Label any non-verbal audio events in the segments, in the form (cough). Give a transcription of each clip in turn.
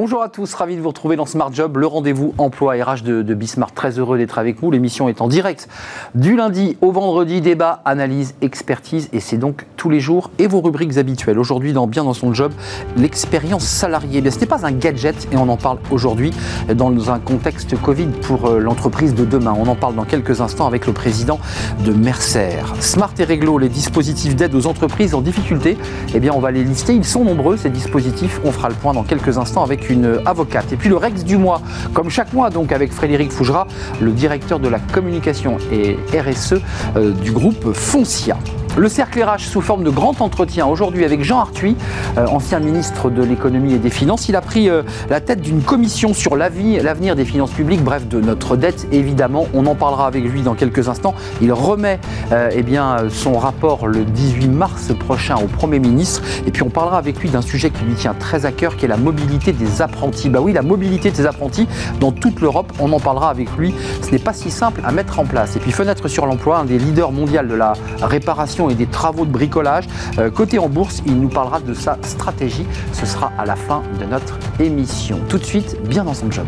Bonjour à tous, ravi de vous retrouver dans Smart Job, le rendez-vous emploi RH de, Bismart. Très heureux d'être avec vous. L'émission est en direct du lundi au vendredi. Débat, analyse, expertise et c'est donc tous les jours et vos rubriques habituelles. Aujourd'hui, dans Bien dans son job, l'expérience salariée. ce n'est pas un gadget et on en parle aujourd'hui dans un contexte Covid pour euh, l'entreprise de demain. On en parle dans quelques instants avec le président de Mercer. Smart et Réglo, les dispositifs d'aide aux entreprises en difficulté, eh bien on va les lister. Ils sont nombreux ces dispositifs. On fera le point dans quelques instants avec une avocate. Et puis le Rex du mois, comme chaque mois donc avec Frédéric Fougera, le directeur de la communication et RSE euh, du groupe Foncia. Le cercle RH sous forme de grand entretien aujourd'hui avec Jean Arthuis, euh, ancien ministre de l'économie et des finances. Il a pris euh, la tête d'une commission sur l'avenir des finances publiques, bref de notre dette évidemment. On en parlera avec lui dans quelques instants. Il remet euh, eh bien, son rapport le 18 mars prochain au Premier ministre. Et puis on parlera avec lui d'un sujet qui lui tient très à cœur, qui est la mobilité des apprentis. Bah oui, la mobilité des apprentis dans toute l'Europe. On en parlera avec lui. Ce n'est pas si simple à mettre en place. Et puis Fenêtre sur l'emploi, un des leaders mondiaux de la réparation et des travaux de bricolage. Euh, côté en bourse, il nous parlera de sa stratégie. Ce sera à la fin de notre émission. Tout de suite, bien dans son job.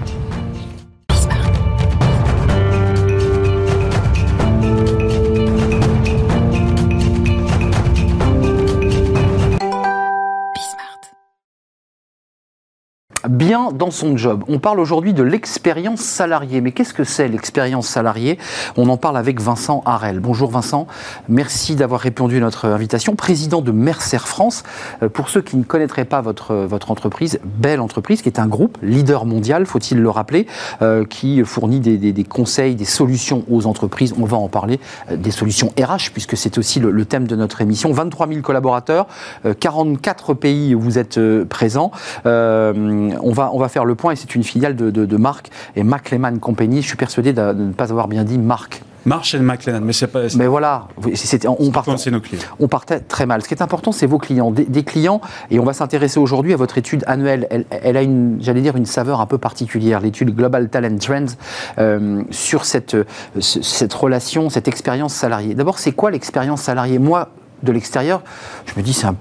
Bien dans son job. On parle aujourd'hui de l'expérience salariée. Mais qu'est-ce que c'est l'expérience salariée? On en parle avec Vincent Harel. Bonjour Vincent, merci d'avoir répondu à notre invitation. Président de Mercer France. Euh, pour ceux qui ne connaîtraient pas votre, votre entreprise, belle entreprise, qui est un groupe leader mondial, faut-il le rappeler, euh, qui fournit des, des, conseils, des solutions aux entreprises. On va en parler, euh, des solutions RH, puisque c'est aussi le, thème de notre émission. 23 000 collaborateurs, 44 pays où vous êtes présents on va, on va faire le point et c'est une filiale de, de, Marc et McLehman Company. Je suis persuadé de, ne pas avoir bien dit Marc. March et McLennan, mais c'est pas. Mais voilà, on, partait, nos clients. on partait très mal. Ce qui est important, c'est vos clients. Des, clients, et on va s'intéresser aujourd'hui à votre étude annuelle. Elle, a une, j'allais dire, une saveur un peu particulière, l'étude Global Talent Trends, euh, sur cette, cette relation, cette expérience salariée. D'abord, c'est quoi l'expérience salariée? Moi, de l'extérieur, je me dis c'est un,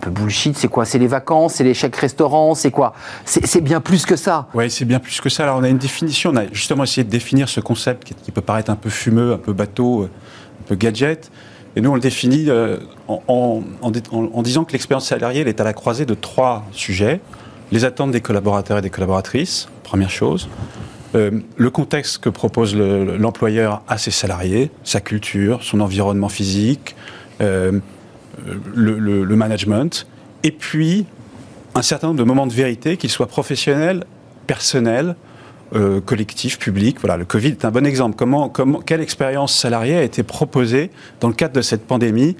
peu bullshit, c'est quoi? C'est les vacances, c'est les chèques c'est quoi? C'est bien plus que ça. Oui, c'est bien plus que ça. Alors on a une définition, on a justement essayé de définir ce concept qui, peut paraître un peu fumeux, un peu bateau, un peu gadget. Et nous, on le définit euh, en, disant que l'expérience salariée est à la croisée de trois sujets. Les attentes des collaborateurs et des collaboratrices, première chose. Euh, le contexte que propose l'employeur à ses salariés, sa culture, son environnement physique, euh, le, management, et puis un certain nombre de moments de vérité, qu'ils soient professionnels, personnels, euh, collectifs, publics. Voilà, le Covid est un bon exemple. Quelle expérience salariée a été proposée dans le cadre de cette pandémie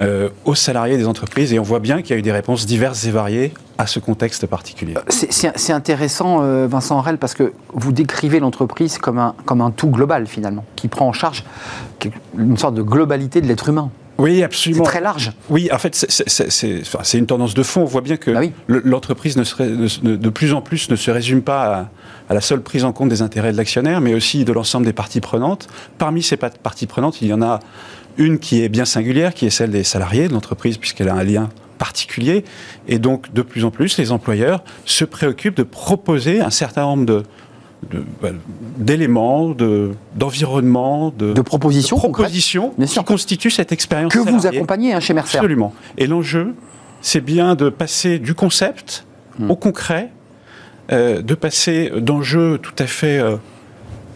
euh, aux salariés des entreprises? Et on voit bien qu'il y a eu des réponses diverses et variées à ce contexte particulier. C'est intéressant, Vincent Aurel, parce que vous décrivez l'entreprise comme un tout global finalement, qui prend en charge une sorte de globalité de l'être humain. Oui, absolument. C'est très large. Oui, en fait, c'est une tendance de fond. On voit bien que bah l'entreprise de plus en plus ne se résume pas à, la seule prise en compte des intérêts de l'actionnaire, mais aussi de l'ensemble des parties prenantes. Parmi ces parties prenantes, il y en a une qui est bien singulière, qui est celle des salariés de l'entreprise, puisqu'elle a un lien particulier. Et donc, de plus en plus, les employeurs se préoccupent de proposer un certain nombre de, d'éléments, de, d'environnement, de, de, propositions, propositions qui constituent cette expérience. Que vous accompagnez hein, chez Mercer. Absolument. Et l'enjeu, c'est bien de passer du concept hmm. au concret, euh, de passer d'enjeux tout à fait euh,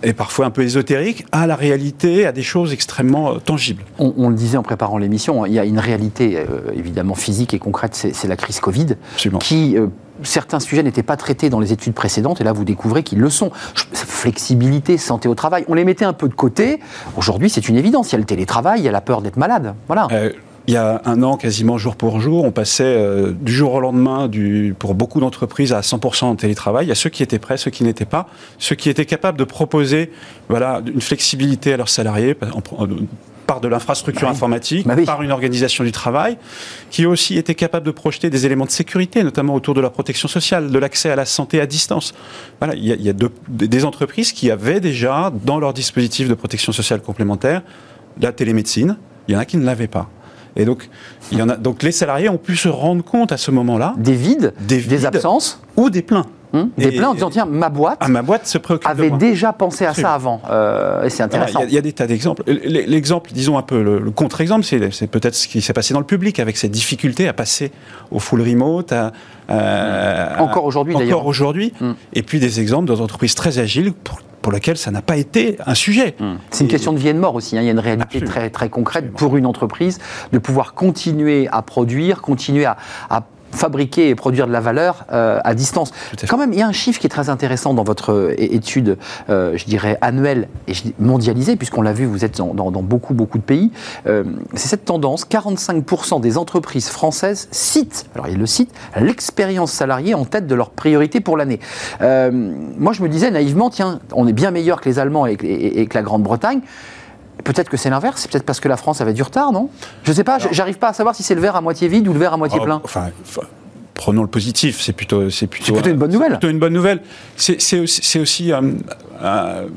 et parfois un peu ésotériques à la réalité, à des choses extrêmement euh, tangibles. On, le disait en préparant l'émission, il y a une réalité évidemment physique et concrète, c'est, la crise Covid, Absolument. qui certains sujets n'étaient pas traités dans les études précédentes, et là vous découvrez qu'ils le sont. Flexibilité, santé au travail, on les mettait un peu de côté. Aujourd'hui, c'est une évidence. Il y a le télétravail, il y a la peur d'être malade. Voilà. Euh, il y a un an, quasiment jour pour jour, on passait euh, du jour au lendemain, pour beaucoup d'entreprises, à 100% en télétravail. Il y a ceux qui étaient prêts, ceux qui n'étaient pas, ceux qui étaient capables de proposer voilà, une flexibilité à leurs salariés, par de l'infrastructure bah informatique, bah par une organisation du travail, qui aussi été capable de projeter des éléments de sécurité, notamment autour de la protection sociale, de l'accès à la santé à distance. Voilà, il y a, des entreprises qui avaient déjà dans leur dispositif de protection sociale complémentaire la télémédecine. Il y en a qui ne l'avaient pas. Et donc, il y en a, donc les salariés ont pu se rendre compte à ce moment-là des vides, des, des absences ou des pleins. Hum, des Et- plaintes en disant tiens, ma boîte Ah, ma boîte se préoccupe de avait moi. déjà pensé à ça avant. Euh, et c'est intéressant. Il y, a- il y a des tas d'exemples. L'exemple, disons un peu le, le contre-exemple, c'est peut-être ce qui s'est passé dans le public avec cette difficulté à passer au full remote. à- Encore aujourd'hui, Encore d'ailleurs. aujourd'hui. Mm. Et puis des exemples d'entreprises très agiles pour, pour lesquelles ça n'a pas été un sujet. Hum. C'est une Et- question de vie et de mort aussi. hein. Il y a une réalité Absolument. très, très concrète Absolument. pour une entreprise de pouvoir continuer à produire, continuer à, à fabriquer et produire de la valeur euh, à distance. À. Quand même, il y a un chiffre qui est très intéressant dans votre euh, étude, euh, je dirais annuelle et mondialisée, puisqu'on l'a vu, vous êtes dans, dans- dans beaucoup, beaucoup de pays. Euh, c'est cette tendance 45% des entreprises françaises citent, alors ils le citent, l'expérience salariée en tête de leurs priorités pour l'année. Euh, moi, je me disais naïvement, tiens, on est bien meilleur que les Allemands et que, et- et que la Grande-Bretagne. Peut-être que c'est l'inverse, c'est peut-être parce que la France avait du retard, non? Je sais pas, j'arrive pas à savoir si c'est le verre à moitié vide ou le verre à moitié Oh, plein. Enfin, enfin, prenons le positif, c'est plutôt, c'est plutôt, C'est plutôt une bonne c'est nouvelle. plutôt une bonne nouvelle. C'est c'est aussi, c'est aussi, euh, euh,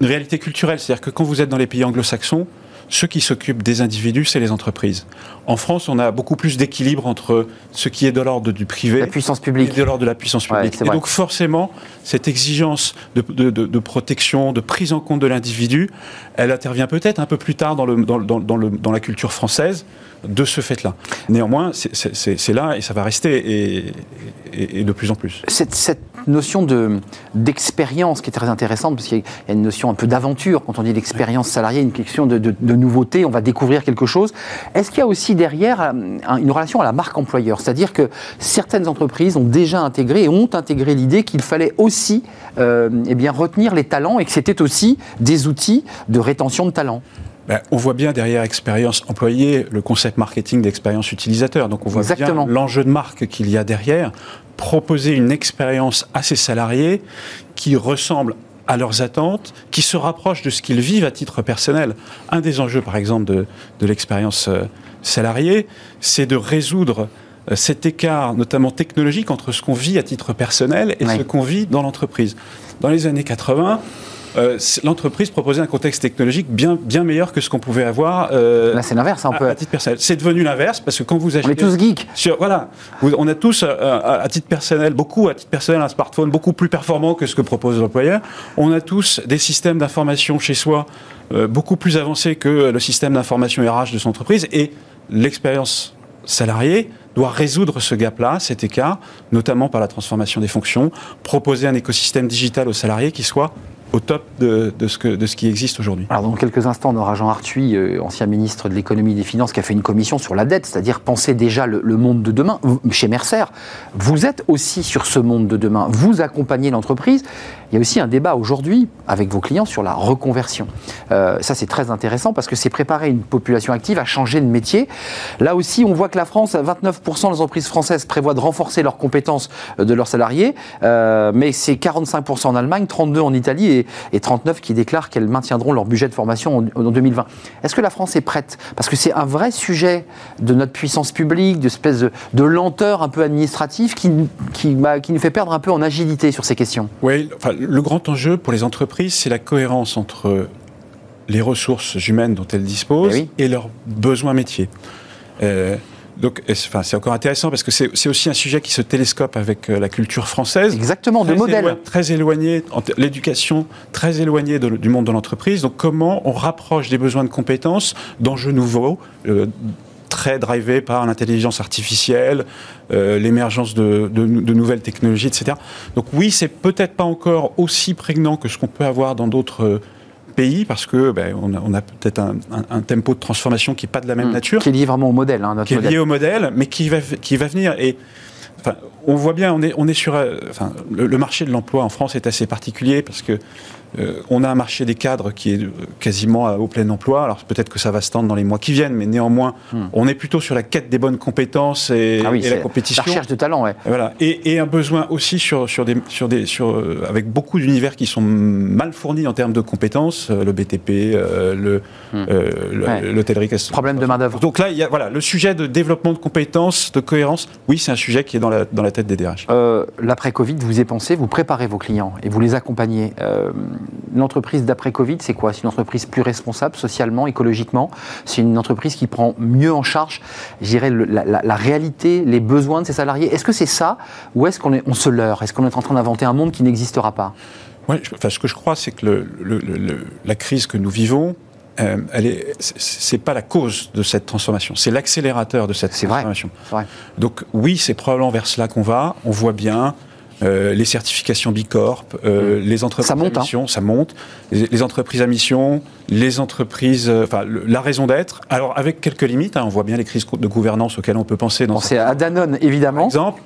une réalité culturelle, c'est-à-dire que quand vous êtes dans les pays anglo-saxons, ceux qui s'occupent des individus, c'est les entreprises. En France, on a beaucoup plus d'équilibre entre ce qui est de l'ordre du privé La puissance et de l'ordre de la puissance publique. et donc forcément, cette exigence de, de- de- de protection, de prise en compte de l'individu, elle intervient peut-être un peu plus tard dans, le, dans, dans- dans le- dans la culture française de ce fait-là. Néanmoins, c'est- là et ça va rester et, et- et de plus en plus. cette, cette notion de d'expérience qui est très intéressante parce qu'il y a une notion un peu d'aventure quand on dit l'expérience salariée, une question de, de- de nouveauté, on va découvrir quelque chose. Est-ce qu'il y a aussi derrière euh, un- une relation à la marque employeur, c'est-à-dire que certaines entreprises ont déjà intégré et ont intégré l'idée qu'il fallait aussi euh, eh bien retenir les talents et que c'était aussi des outils de rétention de talents. Ben, on voit bien derrière expérience employée le concept marketing d'expérience utilisateur. Donc on voit Exactement. bien l'enjeu de marque qu'il y a derrière. Proposer une expérience à ses salariés qui ressemble à leurs attentes, qui se rapproche de ce qu'ils vivent à titre personnel. Un des enjeux, par exemple, de, de l'expérience salariée, c'est de résoudre euh, cet écart, notamment technologique, entre ce qu'on vit à titre personnel et ce qu'on vit dans l'entreprise. Dans les années 80, euh, l'entreprise proposait un contexte technologique bien, bien meilleur que ce qu'on pouvait avoir euh, Là, c'est l'inverse, hein, on à, à titre personnel. C'est devenu l'inverse parce que quand vous achetez... On est tous geeks. Sur- voilà, Vous- on a tous, euh, à, à titre personnel, beaucoup à titre personnel, un smartphone beaucoup plus performant que ce que propose l'employeur. On a tous des systèmes d'information chez soi beaucoup plus avancés que le système d'information RH de son entreprise. Et l'expérience salariée doit résoudre ce gap-là, cet écart, notamment par la transformation des fonctions, proposer un écosystème digital aux salariés qui soit au top de, ce, que, de ce qui existe aujourd'hui. Alors, dans quelques instants, on aura Jean Arthuis, euh, ancien ministre de l'économie et des finances, qui a fait une commission sur la dette, c'est-à-dire penser déjà le, monde de demain. Chez Mercer, vous êtes aussi sur ce monde de demain. Vous accompagnez l'entreprise. Il y a aussi un débat aujourd'hui avec vos clients sur la reconversion. Euh, ça, c'est très intéressant parce que c'est préparer une population active à changer de métier. Là aussi, on voit que la France, 29% des entreprises françaises prévoient de renforcer leurs compétences euh, de leurs salariés, euh, mais c'est 45% en Allemagne, 32% en Italie et, et 39% qui déclarent qu'elles maintiendront leur budget de formation en, en 2020. Est-ce que la France est prête? Parce que c'est un vrai sujet de notre puissance publique, de espèce de, de lenteur un peu administrative qui, bah, qui nous fait perdre un peu en agilité sur ces questions. Le grand enjeu pour les entreprises, c'est la cohérence entre les ressources humaines dont elles disposent Eh oui. et leurs besoins métiers. Euh, donc, enfin, c'est encore intéressant parce que c'est aussi un sujet qui se télescope avec euh, la culture française. Exactement, de éloi- très éloigné, l'éducation très éloignée de- du monde de l'entreprise. Donc, comment on rapproche des besoins de compétences d'enjeux nouveaux, euh, très drivés par l'intelligence artificielle, euh, l'émergence de, de- de nouvelles technologies, etc. Donc, oui, c'est peut-être pas encore aussi prégnant que ce qu'on peut avoir dans d'autres euh, pays parce que ben, on a, peut-être un, un- un tempo de transformation qui n'est pas de la même Hum, nature Qui est lié vraiment au modèle, hein, notre qui est modèle. lié au modèle, mais qui va, qui va venir. Et enfin, on voit bien, on est, on est sur. euh, Enfin, le, le marché de l'emploi en France est assez particulier parce que euh, on a un marché des cadres qui est euh, quasiment à- au plein emploi. Alors peut-être que ça va se tendre dans les mois qui viennent, mais néanmoins, Hmm. on est plutôt sur la quête des bonnes compétences et, Ah oui, et la compétition. La recherche de talent, ouais. Voilà. Et, et un besoin aussi sur, sur des, sur des, sur, euh, avec beaucoup d'univers qui sont mal fournis en termes de compétences, euh, le BTP, euh, le, Hmm. euh, Ouais. Problème de main-d'œuvre. Donc là, il y a, voilà, le sujet de développement de compétences, de cohérence, oui, c'est un sujet qui est dans la, dans la tête des DRH. Euh, L'après-Covid, vous y pensez, vous préparez vos clients et vous les accompagnez. L'entreprise d'après Covid, c'est quoi? C'est une entreprise plus responsable socialement, écologiquement? C'est une entreprise qui prend mieux en charge, j'irais, la, la, réalité, les besoins de ses salariés? Est-ce que c'est ça ou est-ce qu'on on se leurre? Est-ce qu'on est en train d'inventer un monde qui n'existera pas? Ouais, enfin, ce que je crois, c'est que le, la crise que nous vivons, euh, elle est, c'est pas la cause de cette transformation, c'est l'accélérateur de cette transformation. Vrai. Donc oui, c'est probablement vers cela qu'on va. On voit bien euh, les certifications Bicorp, euh, mmh. les entreprises à hein. mission, ça monte. Les, entreprises à mission, les entreprises, euh, enfin la raison d'être. Alors avec quelques limites, hein, on voit bien les crises de gouvernance auxquelles on peut penser. Dans c'est à Danone évidemment. Par exemple,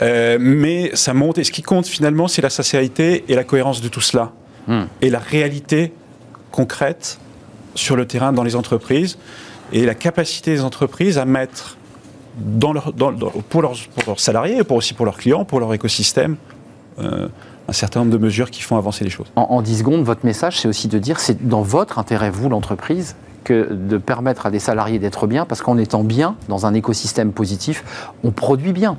euh, mais ça monte. Et ce qui compte finalement, c'est la sincérité et la cohérence de tout cela, mmh. et la réalité concrète sur le terrain dans les entreprises et la capacité des entreprises à mettre dans leur, pour, leurs, salariés, pour aussi pour leurs clients, pour leur écosystème, euh, un certain nombre de mesures qui font avancer les choses. En, en 10 secondes, votre message, c'est aussi de dire c'est dans votre intérêt, vous, l'entreprise, que de permettre à des salariés d'être bien, parce qu'en étant bien dans un écosystème positif, on produit bien.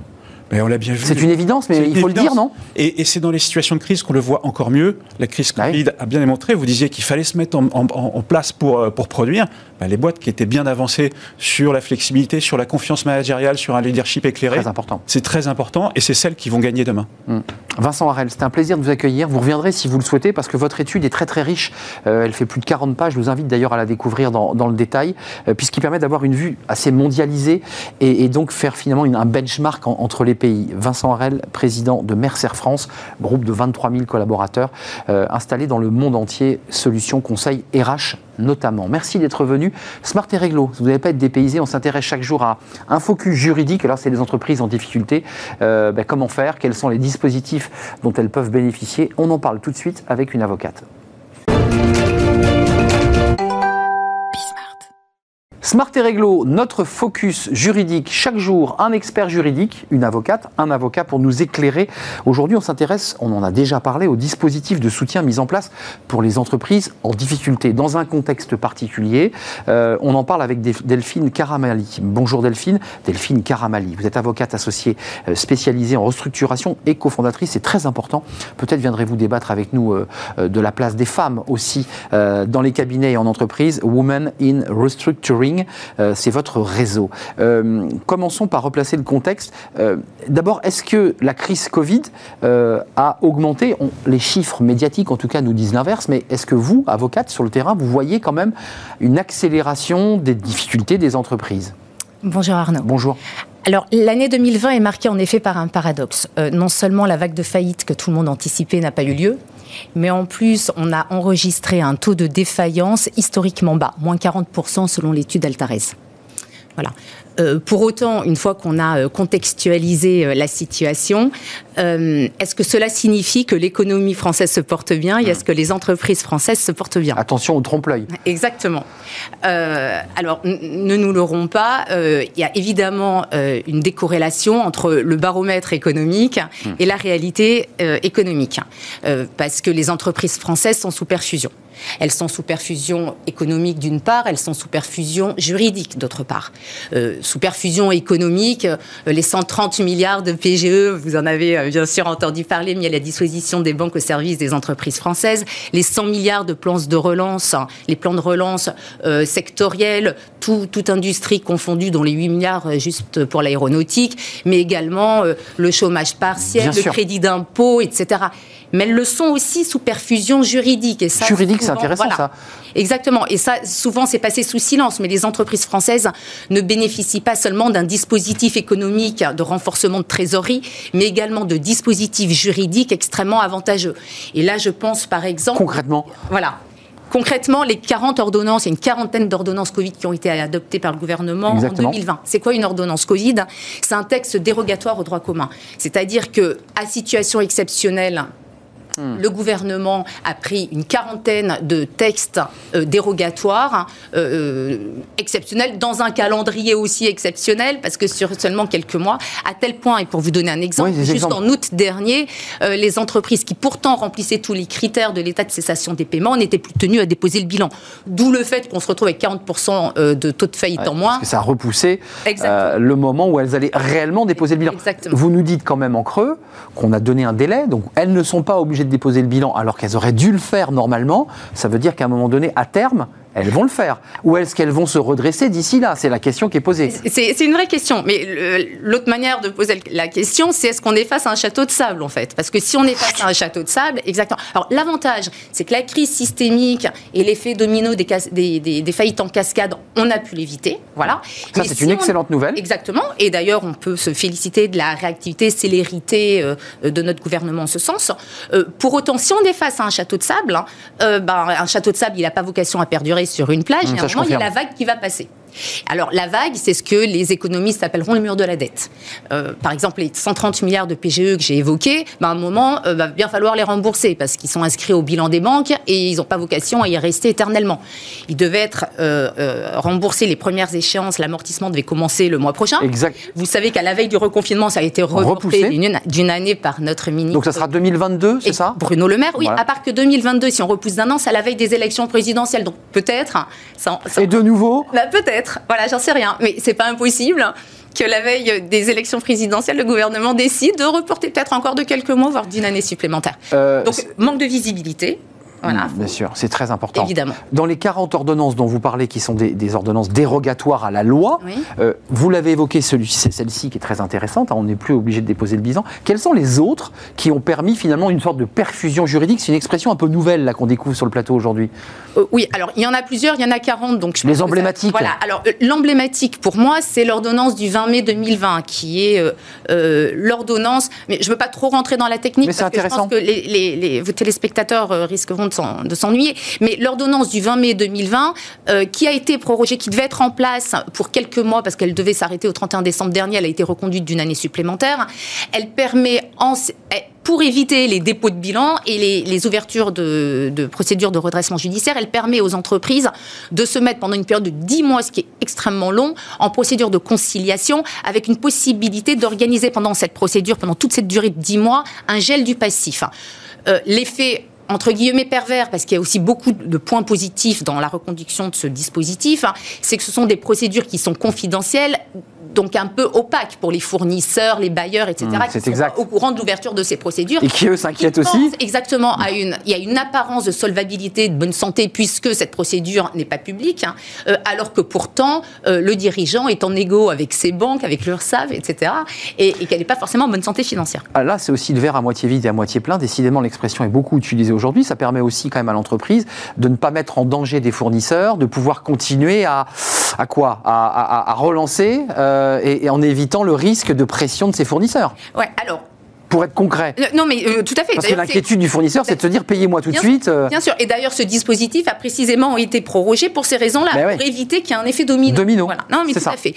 Mais on l'a bien vu. C'est une évidence, mais il faut le dire, non? Et, c'est dans les situations de crise qu'on le voit encore mieux. La crise ah Covid a bien démontré. Vous disiez qu'il fallait se mettre en, place pour, euh, pour produire. Ben, les boîtes qui étaient bien avancées sur la flexibilité, sur la confiance managériale, sur un leadership éclairé. Très important. C'est très important et c'est celles qui vont gagner demain. Hmm. Vincent Harel, c'était un plaisir de vous accueillir. Vous reviendrez si vous le souhaitez parce que votre étude est très très riche. Euh, elle fait plus de 40 pages. Je vous invite d'ailleurs à la découvrir dans, dans le détail, euh, puisqu'il permet d'avoir une vue assez mondialisée et, donc faire finalement une, un benchmark entre les pays. Vincent Harel, président de Mercer France, groupe de 23 000 collaborateurs euh, installés dans le monde entier, solutions, conseils, RH notamment. Merci d'être venu. Smart et Réglo, vous n'allez pas être dépaysé, on s'intéresse chaque jour à un focus juridique. Alors, c'est des entreprises en difficulté. Euh, ben, comment faire? Quels sont les dispositifs dont elles peuvent bénéficier? On en parle tout de suite avec une avocate. Smart et Réglo, notre focus juridique, chaque jour un expert juridique, une avocate, un avocat pour nous éclairer. Aujourd'hui, on s'intéresse, on en a déjà parlé, au dispositif de soutien mis en place pour les entreprises en difficulté, dans un contexte particulier. Euh, on en parle avec Delphine Caramali. Bonjour Delphine. Delphine Caramali, vous êtes avocate associée euh, spécialisée en restructuration et cofondatrice, c'est très important. Peut-être viendrez-vous débattre avec nous euh, de la place des femmes aussi dans les cabinets et en entreprise. Women in Restructuring euh, c'est votre réseau. Euh, commençons par replacer le contexte. Euh, d'abord, est-ce que la crise Covid a augmenté? Les chiffres médiatiques, en tout cas, nous disent l'inverse, mais est-ce que vous, avocate sur le terrain, vous voyez quand même une accélération des difficultés des entreprises? Bonjour Arnaud. Bonjour. Alors, l'année 2020 est marquée en effet par un paradoxe. non seulement la vague de faillite que tout le monde anticipait n'a pas eu lieu, mais en plus, on a enregistré un taux de défaillance historiquement bas, moins 40% selon l'étude Altarez. Voilà. Euh, pour autant, une fois qu'on a euh, contextualisé euh, la situation, est-ce que cela signifie que l'économie française se porte bien et est-ce que les entreprises françaises se portent bien? Attention au trompe-l'œil. Exactement. alors, ne nous l'aurons pas, il y a évidemment une décorrélation entre le baromètre économique hmm. et la réalité économique, parce que les entreprises françaises sont sous perfusion. Elles sont sous perfusion économique d'une part, elles sont sous perfusion juridique d'autre part. Euh, sous perfusion économique, euh, les 130 milliards de PGE, vous en avez euh, bien sûr entendu parler, mis à la disposition des banques au service des entreprises françaises, les 100 milliards de plans de relance, les plans de relance sectoriels, tout, toute industrie confondue, dont les 8 milliards juste pour l'aéronautique, mais également le chômage partiel, le crédit d'impôt, etc mais elles le sont aussi sous perfusion juridique. Et ça, juridique, c'est intéressant ça. Exactement. Et ça, souvent, c'est passé sous silence. Mais les entreprises françaises ne bénéficient pas seulement d'un dispositif économique de renforcement de trésorerie, mais également de dispositifs juridiques extrêmement avantageux. Et là, je pense par exemple. Concrètement. Voilà. Concrètement, les 40 ordonnances, il y a une quarantaine d'ordonnances Covid qui ont été adoptées par le gouvernement en 2020. C'est quoi une ordonnance Covid? C'est un texte dérogatoire au droit commun. C'est-à-dire que, à situation exceptionnelle, le gouvernement a pris une quarantaine de textes euh, dérogatoires euh, euh, exceptionnels dans un calendrier aussi exceptionnel parce que sur seulement quelques mois, à tel point, et pour vous donner un exemple, juste en août dernier, les entreprises qui pourtant remplissaient tous les critères de l'état de cessation des paiements n'étaient plus tenues à déposer le bilan. D'où le fait qu'on se retrouve avec 40% de taux de faillite en moins. Parce que ça a repoussé le moment où elles allaient réellement déposer le bilan. Vous nous dites quand même en creux qu'on a donné un délai, donc elles ne sont pas obligées de déposer le bilan alors qu'elles auraient dû le faire normalement, ça veut dire qu'à un moment donné, à terme, elles vont le faire. Ou est-ce qu'elles vont se redresser d'ici là? C'est la question qui est posée. C'est une vraie question. Mais l'autre manière de poser la question, c'est est-ce qu'on est face à un château de sable, en fait? Parce que si on est face à un château de sable, exactement. Alors, l'avantage, c'est que la crise systémique et l'effet domino des, des, des, faillites en cascade, on a pu l'éviter. Voilà. Ça, c'est une excellente nouvelle. Exactement. Et d'ailleurs, on peut se féliciter de la réactivité, célérité euh, de notre gouvernement en ce sens. Euh, pour autant, si on est face à un château de sable, hein, euh, ben, un château de sable, il n'a pas vocation à perdurer sur une plage, mmh, et à un moment, il y a la vague qui va passer. Alors la vague, c'est ce que les économistes appelleront le mur de la dette. Euh, par exemple, les 130 milliards de PGE que j'ai évoqués, ben, à un moment, euh, va bien falloir les rembourser parce qu'ils sont inscrits au bilan des banques et ils n'ont pas vocation à y rester éternellement. Ils devaient être euh, remboursés les premières échéances, l'amortissement devait commencer le mois prochain. Exact. Vous savez qu'à la veille du reconfinement, ça a été reporté d'une année par notre ministre. Donc ça sera 2022, c'est ça? Bruno Le Maire, oui. À part que 2022, si on repousse d'un an, c'est à la veille des élections présidentielles. Donc peut-être. Et de nouveau? Bah, Peut-être. Voilà, j'en sais rien. Mais c'est pas impossible que la veille des élections présidentielles, le gouvernement décide de reporter peut-être encore de quelques mois, voire d'une année supplémentaire. Euh, Donc, manque de visibilité. Voilà. Bien sûr, c'est très important. Évidemment. Dans les 40 ordonnances dont vous parlez, qui sont des, ordonnances dérogatoires à la loi, euh, vous l'avez évoqué, celle-ci qui est très intéressante, hein, on n'est plus obligé de déposer le bilan. Quelles sont les autres qui ont permis finalement une sorte de perfusion juridique? C'est une expression un peu nouvelle là qu'on découvre sur le plateau aujourd'hui. Euh, oui, alors il y en a plusieurs, il y en a 40. Donc je les emblématiques. voilà, alors euh, l'emblématique pour moi, c'est l'ordonnance du 20 mai 2020, qui est l'ordonnance, mais je ne veux pas trop rentrer dans la technique, mais parce que je pense que les, vos téléspectateurs risqueront de de s'ennuyer. Mais l'ordonnance du 20 mai 2020, euh, qui a été prorogée, qui devait être en place pour quelques mois, parce qu'elle devait s'arrêter au 31 décembre dernier, elle a été reconduite d'une année supplémentaire. Elle permet, en, pour éviter les dépôts de bilan et les, ouvertures de, de, procédures de redressement judiciaire, elle permet aux entreprises de se mettre pendant une période de 10 mois, ce qui est extrêmement long, en procédure de conciliation, avec une possibilité d'organiser pendant cette procédure, pendant toute cette durée de 10 mois, un gel du passif. Euh, L'effet entre guillemets pervers, parce qu'il y a aussi beaucoup de points positifs dans la reconduction de ce dispositif, hein, c'est que ce sont des procédures qui sont confidentielles donc un peu opaque pour les fournisseurs, les bailleurs, etc., mmh, qui sont au courant de l'ouverture de ces procédures. Et qui, eux, s'inquiètent aussi Exactement. À une, il y a une apparence de solvabilité, de bonne santé, puisque cette procédure n'est pas publique, hein, euh, alors que pourtant, euh, le dirigeant est en égo avec ses banques, avec l'URSSAF, etc., et, qu'elle n'est pas forcément en bonne santé financière. Ah, là, c'est aussi le verre à moitié vide et à moitié plein. Décidément, l'expression est beaucoup utilisée aujourd'hui. Ça permet aussi quand même à l'entreprise de ne pas mettre en danger des fournisseurs, de pouvoir continuer à, à quoi? À, relancer euh, et, en évitant le risque de pression de ses fournisseurs. Ouais, alors pour être concret. Non, mais euh, tout à fait. Parce que l'inquiétude du fournisseur, c'est de se dire payez-moi tout de suite. Euh. Bien sûr. Et d'ailleurs, ce dispositif a précisément été prorogé pour ces raisons-là, ben pour éviter qu'il y ait un effet domino. Domino. Voilà. Non, mais tout à fait.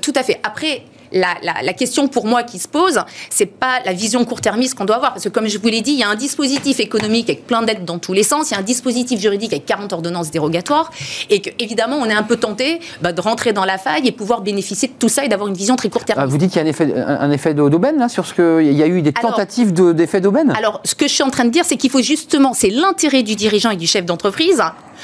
tout à fait. Après la, question pour moi qui se pose, c'est pas la vision court-termiste qu'on doit avoir, parce que comme je vous l'ai dit, il y a un dispositif économique avec plein d'aides dans tous les sens, il y a un dispositif juridique avec 40 ordonnances dérogatoires, et qu'évidemment, on est un peu tenté bah, de rentrer dans la faille et pouvoir bénéficier de tout ça et d'avoir une vision très court-termiste. Ah, vous dites qu'il y a un effet, un effet d'aubaine là sur ce que il y a eu des tentatives d'effet d'aubaine. Alors, ce que je suis en train de dire, c'est qu'il faut justement, c'est l'intérêt du dirigeant et du chef d'entreprise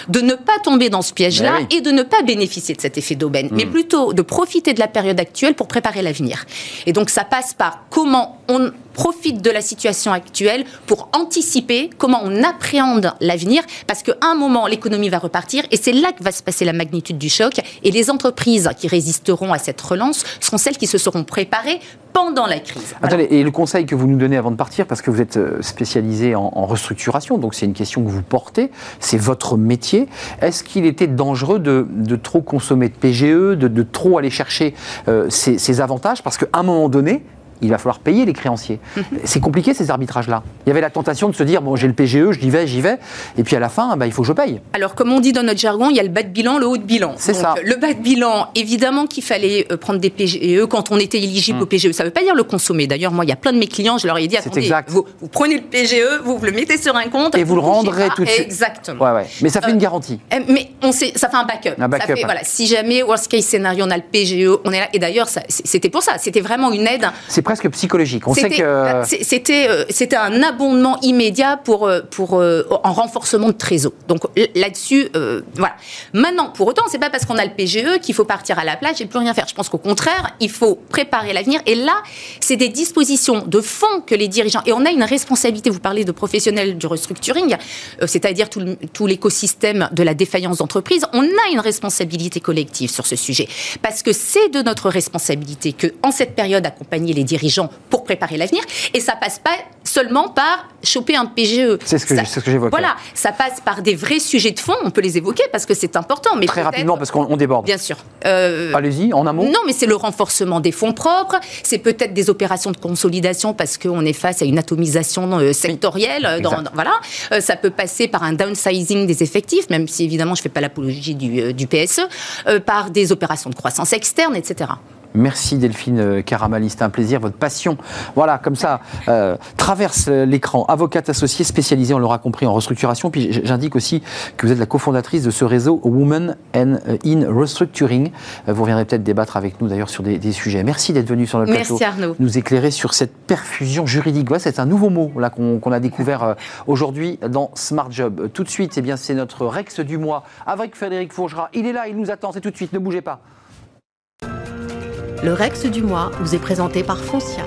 de ne pas tomber dans ce piège-là et de ne pas bénéficier de cet effet d'aubaine, mais hmm. plutôt de profiter de la période actuelle pour préparer l'avenir. Et donc ça passe par comment on profite de la situation actuelle pour anticiper comment on appréhende l'avenir, parce qu'à un moment, l'économie va repartir, et c'est là que va se passer la magnitude du choc, et les entreprises qui résisteront à cette relance seront celles qui se seront préparées pendant la crise. Attendez, et le conseil que vous nous donnez avant de partir, parce que vous êtes euh, spécialisé en, restructuration, donc c'est une question que vous portez, c'est votre métier, est-ce qu'il était dangereux de, trop consommer de PGE, de, trop aller chercher euh, ces, ces avantages, parce qu'à un moment donné, il va falloir payer les créanciers. Mhm. C'est compliqué ces arbitrages-là. Il y avait la tentation de se dire bon, j'ai le PGE, j'y vais, j'y vais, et puis à la fin, bah, il faut que je paye. Alors, comme on dit dans notre jargon, il y a le bas de bilan, le haut de bilan. C'est ça. Le bas de bilan, évidemment qu'il fallait euh, prendre des PGE quand on était éligible au mhm. PGE. Ça ne veut pas dire le consommer. D'ailleurs, moi, il y a plein de mes clients, je leur ai dit attendez, vous, vous, prenez le PGE, vous, le mettez sur un compte. Et vous, le rendrez tout de suite. Exactement. Ouais, ouais. Mais ça fait une euh, garantie. Euh, mais on sait, ça fait un backup. Un backup. voilà, si jamais, worst case scénario, on a le PGE, on est là. Et d'ailleurs, c'était pour ça. C'était vraiment une aide. C'est presque psychologique. On sait C'était que. c'est- c'était euh, c'était un abondement immédiat pour euh, pour euh, en renforcement de trésor. Donc là-dessus, euh, voilà. Maintenant, pour autant, c'est pas parce qu'on a le PGE qu'il faut partir à la plage et plus rien faire. Je pense qu'au contraire, il faut préparer l'avenir. Et là, c'est des dispositions de fonds que les dirigeants et on a une responsabilité. Vous parlez de professionnels du restructuring, euh, c'est-à-dire tout l'écosystème de la défaillance d'entreprise. On a une responsabilité collective sur ce sujet parce que c'est de notre responsabilité que, en cette période, accompagner les dirigeants pour préparer l'avenir. Et ça passe pas seulement par choper un PGE. C'est ce que- Ça- c'est ce que j'évoquais. Voilà, ça passe par des vrais sujets de fond. On peut les évoquer parce que c'est important. Mais Très rapidement, parce qu'on on déborde. Bien sûr. Euh, Allez-y, en amont. non, mais c'est le renforcement des fonds propres, c'est peut-être des opérations de consolidation parce qu'on est face à une atomisation euh, sectorielle. euh, dans- exact. dans- voilà, Euh, ça peut passer par un downsizing des effectifs, même si évidemment je ne fais pas l'apologie du, du PSE, euh, par des opérations de croissance externe, etc. Merci Delphine euh, Caramal, c'est un plaisir, votre passion, voilà, comme ça, euh, traverse euh, l'écran. Avocate associée spécialisée, on l'aura compris, en restructuration. Puis j'indique aussi que vous êtes la cofondatrice de ce réseau Women in Restructuring. Vous reviendrez peut-être débattre avec nous d'ailleurs sur des, des sujets. Merci d'être venu sur notre Merci plateau. Arnaud. Nous éclairer sur cette perfusion juridique. Voilà, c'est un nouveau mot là qu'on a découvert aujourd'hui dans Smart Job. Tout de suite, eh bien, c'est notre Rex du mois avec Frédéric Fourgera. Il est là, il nous attend. C'est tout de suite. Ne bougez pas. Le Rex du mois vous est présenté par Foncia.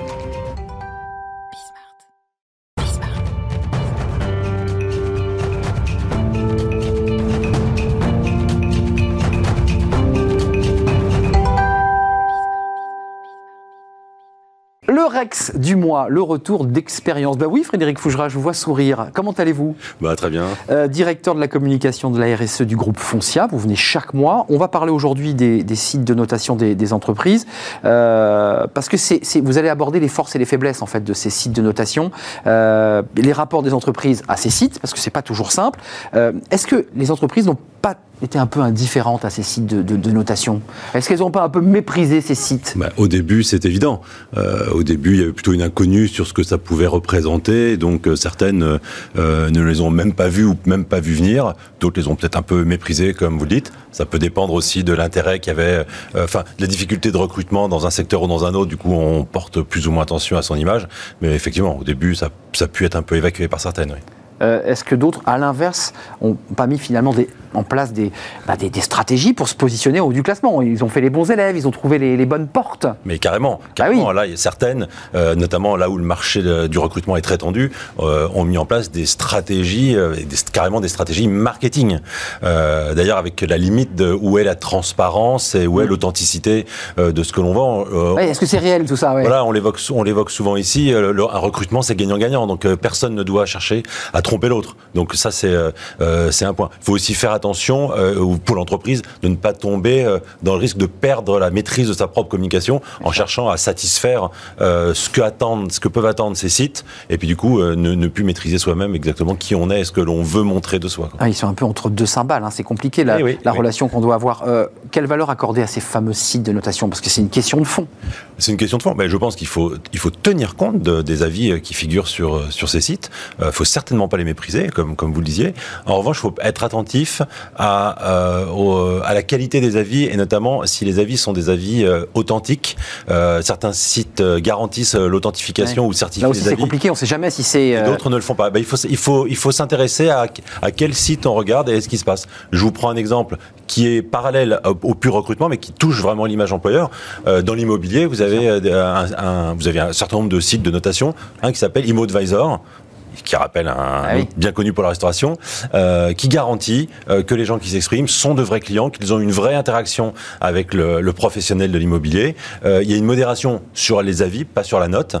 Rex du mois, le retour d'expérience. Ben oui, Frédéric Fougera, je vous vois sourire. Comment allez-vous? Bah, très bien. Euh, Directeur de la communication de la RSE du groupe Foncia, vous venez chaque mois. On va parler aujourd'hui des, des sites de notation des, des entreprises, euh, parce que c'est, vous allez aborder les forces et les faiblesses en fait de ces sites de notation, euh, les rapports des entreprises à ces sites, parce que c'est pas toujours simple. Est-ce que les entreprises n'ont pas été un peu indifférentes à ces sites de, notation Est-ce qu'elles n'ont pas un peu méprisé ces sites? Bah, au début, c'est évident. Euh, au début, il y avait plutôt une inconnue sur ce que ça pouvait représenter. Donc, euh, certaines euh, ne les ont même pas vues ou même pas vu venir. D'autres les ont peut-être un peu méprisées, comme vous le dites. Ça peut dépendre aussi de l'intérêt qu'il y avait, enfin, de la difficulté de recrutement dans un secteur ou dans un autre. Du coup, on porte plus ou moins attention à son image. Mais effectivement, au début, ça, ça a pu être un peu évacué par certaines. Oui. Euh, Est-ce que d'autres, à l'inverse, n'ont pas mis finalement des- en place des, bah, des, des stratégies pour se positionner au haut du classement? Ils ont fait les bons élèves, ils ont trouvé les, les bonnes portes. Mais carrément, Ah carrément. oui. Là, il y a certaines, euh, notamment là où le marché de- du recrutement est très tendu, euh, ont mis en place des stratégies, carrément des stratégies marketing. D'ailleurs, avec la limite de où est la transparence et où est l'authenticité euh, de ce que l'on vend. Mm. Ouais, Est-ce que c'est réel tout ça? Ouais. Voilà, on l'évoque, souvent ici. le- un recrutement, c'est gagnant-gagnant. Donc personne ne doit chercher à tromper l'autre. Donc ça, c'est euh, euh, un point. Il faut aussi faire attention euh, ou pour l'entreprise de ne pas tomber euh, dans le risque de perdre la maîtrise de sa propre communication en cherchant à satisfaire euh, ce que attendent, ce que peuvent attendre ces sites. Et puis du coup, euh, ne, ne plus maîtriser soi-même exactement qui on est et ce que l'on veut montrer de soi. Ah, ils sont un peu entre deux cymbales, hein, c'est compliqué la, Oui, oui, la oui. relation qu'on doit avoir. Quelle valeur accorder à ces fameux sites de notation? Parce que c'est une question de fond. C'est une question de fond. Mais je pense qu'il faut, il faut tenir compte de- des avis qui figurent sur, sur ces sites. Il ne faut certainement pas les mépriser, comme, comme vous le disiez. En revanche, il faut être attentif à, euh, au- à la qualité des avis, et notamment si les avis sont des avis euh, authentiques. Euh, certains sites garantissent l'authentification Ouais. ou certifient Là aussi, c'est compliqué, on ne sait jamais si c'est. D'autres ne le font pas. Ben, il faut, il faut, il faut s'intéresser à, à quel site on regarde et ce qui se passe. Je vous prends un exemple qui est parallèle au, au pur recrutement, mais qui touche vraiment l'image employeur. Dans l'immobilier, vous avez un, un- vous avez un certain nombre de sites de notation, un qui s'appelle ImmoAdvisor qui rappelle un, Ah oui. bien connu pour la restauration, euh, qui garantit euh, que les gens qui s'expriment sont de vrais clients, qu'ils ont une vraie interaction avec le, le professionnel de l'immobilier. Euh, il y a une modération sur les avis, pas sur la note.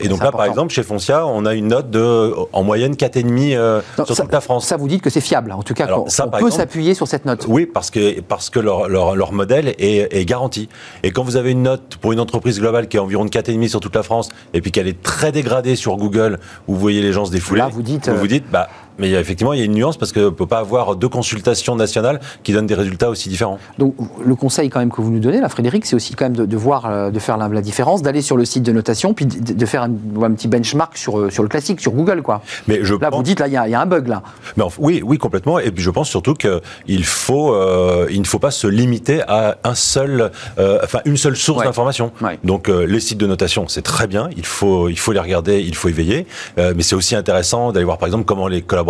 Et donc là, par exemple, chez Foncia, on a une note de, en moyenne, 4,5 euh, non, sur ça, toute la France. ça, vous dites que c'est fiable. En tout cas, Alors, ça, on par peut s'appuyer sur cette note. Oui, parce que, parce que leur, leur, leur modèle est, est garanti. Et quand vous avez une note pour une entreprise globale qui est environ de 4,5 sur toute la France, et puis qu'elle est très dégradée sur Google, où vous voyez les gens se défouler, Là, vous dites, vous, euh, vous dites bah, mais effectivement, il y a une nuance parce qu'on ne peut pas avoir deux consultations nationales qui donnent des résultats aussi différents. Donc, le conseil quand même que vous nous donnez, là, Frédéric, c'est aussi quand même de, de voir, euh, de faire la, la différence, d'aller sur le site de notation, puis de, de faire un, un petit benchmark sur, euh, sur le classique, sur Google, quoi. Mais je Là, pense- vous dites, là, il y, a- il y a un bug, là. Mais enfin, oui, oui, complètement. Et puis je pense surtout qu'il faut, euh, il ne faut pas se limiter à un seul, euh, enfin une seule source Ouais. d'information. Ouais. Donc euh, les sites de notation, c'est très bien. Il faut, il faut les regarder, il faut y veiller. Mais c'est aussi intéressant d'aller voir, par exemple, comment les collaborateurs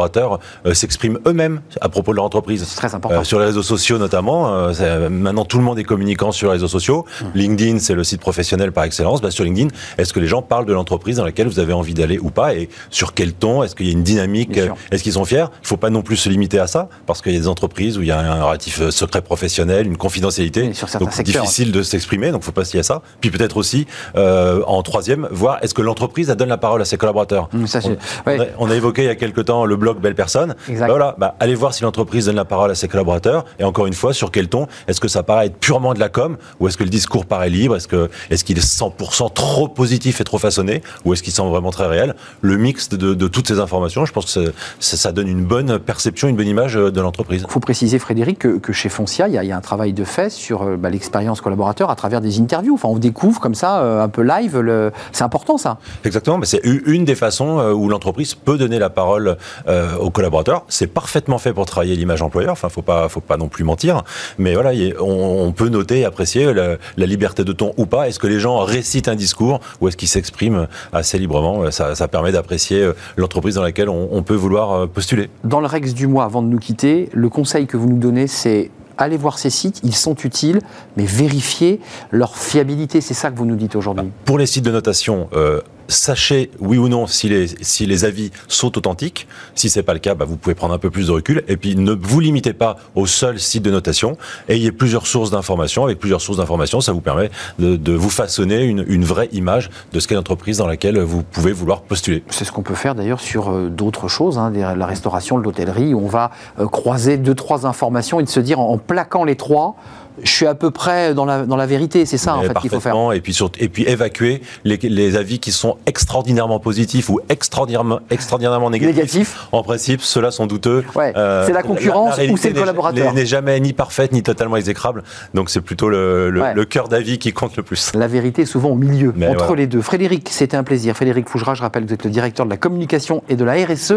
euh, s'expriment eux-mêmes à propos de leur entreprise. C'est très important. Euh, sur les réseaux sociaux notamment, euh, maintenant tout le monde est communicant sur les réseaux sociaux. Mmh. LinkedIn, c'est le site professionnel par excellence. Bah, sur LinkedIn, est-ce que les gens parlent de l'entreprise dans laquelle vous avez envie d'aller ou pas Et sur quel ton? Est-ce qu'il y a une dynamique? Est-ce qu'ils sont fiers? Il ne faut pas non plus se limiter à ça, parce qu'il y a des entreprises où il y a un relatif secret professionnel, une confidentialité. Oui, sur certains donc c'est secteurs. difficile de s'exprimer, donc il ne faut pas lier à ça. Puis peut-être aussi, euh, en troisième, voir est-ce que l'entreprise donne la parole à ses collaborateurs? Ça, on, c'est- ouais. on a, on a évoqué il y a quelque temps le blog Belle Personne. Bah voilà, bah, allez voir si l'entreprise donne la parole à ses collaborateurs. Et encore une fois, sur quel ton Est-ce que ça paraît être purement de la com Ou est-ce que le discours paraît libre? Est-ce qu'il est 100% trop positif et trop façonné Ou est-ce qu'il semble vraiment très réel? Le mix de, de toutes ces informations, je pense que ça, ça donne une bonne perception, une bonne image euh, de l'entreprise. Il faut préciser, Frédéric, que, que chez Foncia, il y, a, il y a un travail de fait sur euh, bah, l'expérience collaborateur à travers des interviews. Enfin, on découvre comme ça, euh, un peu live. le- C'est important, ça. Exactement, mais c'est une des façons où l'entreprise peut donner la parole euh, aux collaborateurs. C'est parfaitement fait pour travailler l'image employeur. Enfin, faut pas, faut pas non plus mentir. Mais voilà, a- on, on peut noter et apprécier la, la liberté de ton ou pas. Est-ce que les gens récitent un discours ou est-ce qu'ils s'expriment assez librement? Ça, ça permet d'apprécier euh, l'entreprise dans laquelle on, on peut vouloir euh, postuler. Dans le Rex du mois, avant de nous quitter, le conseil que vous nous donnez, c'est allez voir ces sites, ils sont utiles, mais vérifiez leur fiabilité. C'est ça que vous nous dites aujourd'hui. Pour les sites de notation, euh, sachez oui ou non si les, avis sont authentiques. Si c'est pas le cas, bah, vous pouvez prendre un peu plus de recul. Et puis ne vous limitez pas au seul site de notation. Ayez plusieurs sources d'informations. Avec plusieurs sources d'informations, ça vous permet de, vous façonner une, vraie image de ce qu'est l'entreprise dans laquelle vous pouvez vouloir postuler. C'est ce qu'on peut faire d'ailleurs sur euh, d'autres choses, hein, la restauration, l'hôtellerie, on va euh, croiser deux, trois informations et de se dire en plaquant les trois, je suis à peu près dans la, dans la vérité. C'est ça en fait qu'il faut faire. Et puis, surtout- et puis évacuer les, les avis qui sont extraordinairement positifs ou extraordinairement, extraordinairement négatifs. Négatif. En principe, ceux-là sont douteux. Euh. C'est la concurrence ou réalité c'est le collaborateur n'est- N'est jamais ni parfaite ni totalement exécrable. Donc c'est plutôt le, le, Ouais. le cœur d'avis qui compte le plus. La vérité est souvent au milieu, Mais entre les deux. Frédéric, c'était un plaisir. Frédéric Fougera, je rappelle que vous êtes le directeur de la communication et de la RSE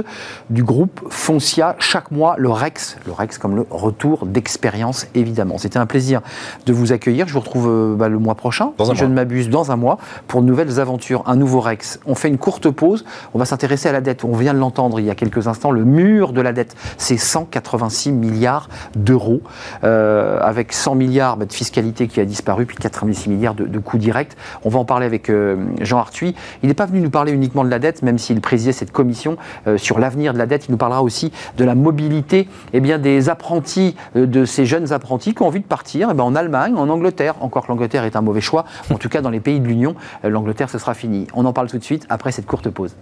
du groupe Foncia. Chaque mois, le REX, le REX comme le retour d'expérience, évidemment. C'était un plaisir de vous accueillir. Je vous retrouve euh, bah, le mois prochain, Dans si je mois. ne m'abuse, dans un mois, pour de nouvelles aventures, un nouveau REX. On fait une courte pause. On va s'intéresser à la dette. On vient de l'entendre il y a quelques instants. Le mur de la dette, c'est 186 milliards d'euros, euh, avec 100 milliards bah, de fiscalité qui a disparu, puis 86 milliards de, de coûts directs. On va en parler avec euh, Jean Arthuis. Il n'est pas venu nous parler uniquement de la dette, même s'il présidait cette commission euh, sur l'avenir de la dette. Il nous parlera aussi de la mobilité eh bien, des apprentis, de ces jeunes apprentis qui ont envie de partir eh ben, en Allemagne, en Angleterre. Encore que l'Angleterre est un mauvais choix. En tout cas, dans les pays de l'Union, euh, l'Angleterre, ce sera fini. On en parle tout de suite après cette courte pause.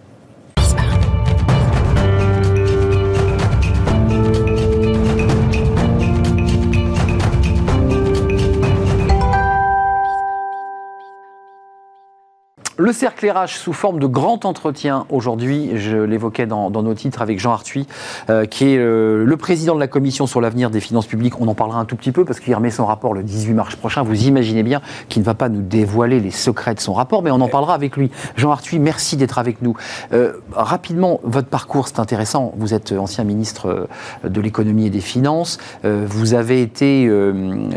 Le cercle RH sous forme de grand entretien aujourd'hui, je l'évoquais dans, nos titres avec Jean Arthuis, euh, qui est euh, le président de la commission sur l'avenir des finances publiques. On en parlera un tout petit peu parce qu'il remet son rapport le 18 mars prochain. Vous imaginez bien qu'il ne va pas nous dévoiler les secrets de son rapport, mais on en parlera avec lui. Jean Arthuis, merci d'être avec nous. Euh, rapidement, votre parcours, c'est intéressant. Vous êtes ancien ministre de l'économie et des finances. Vous avez été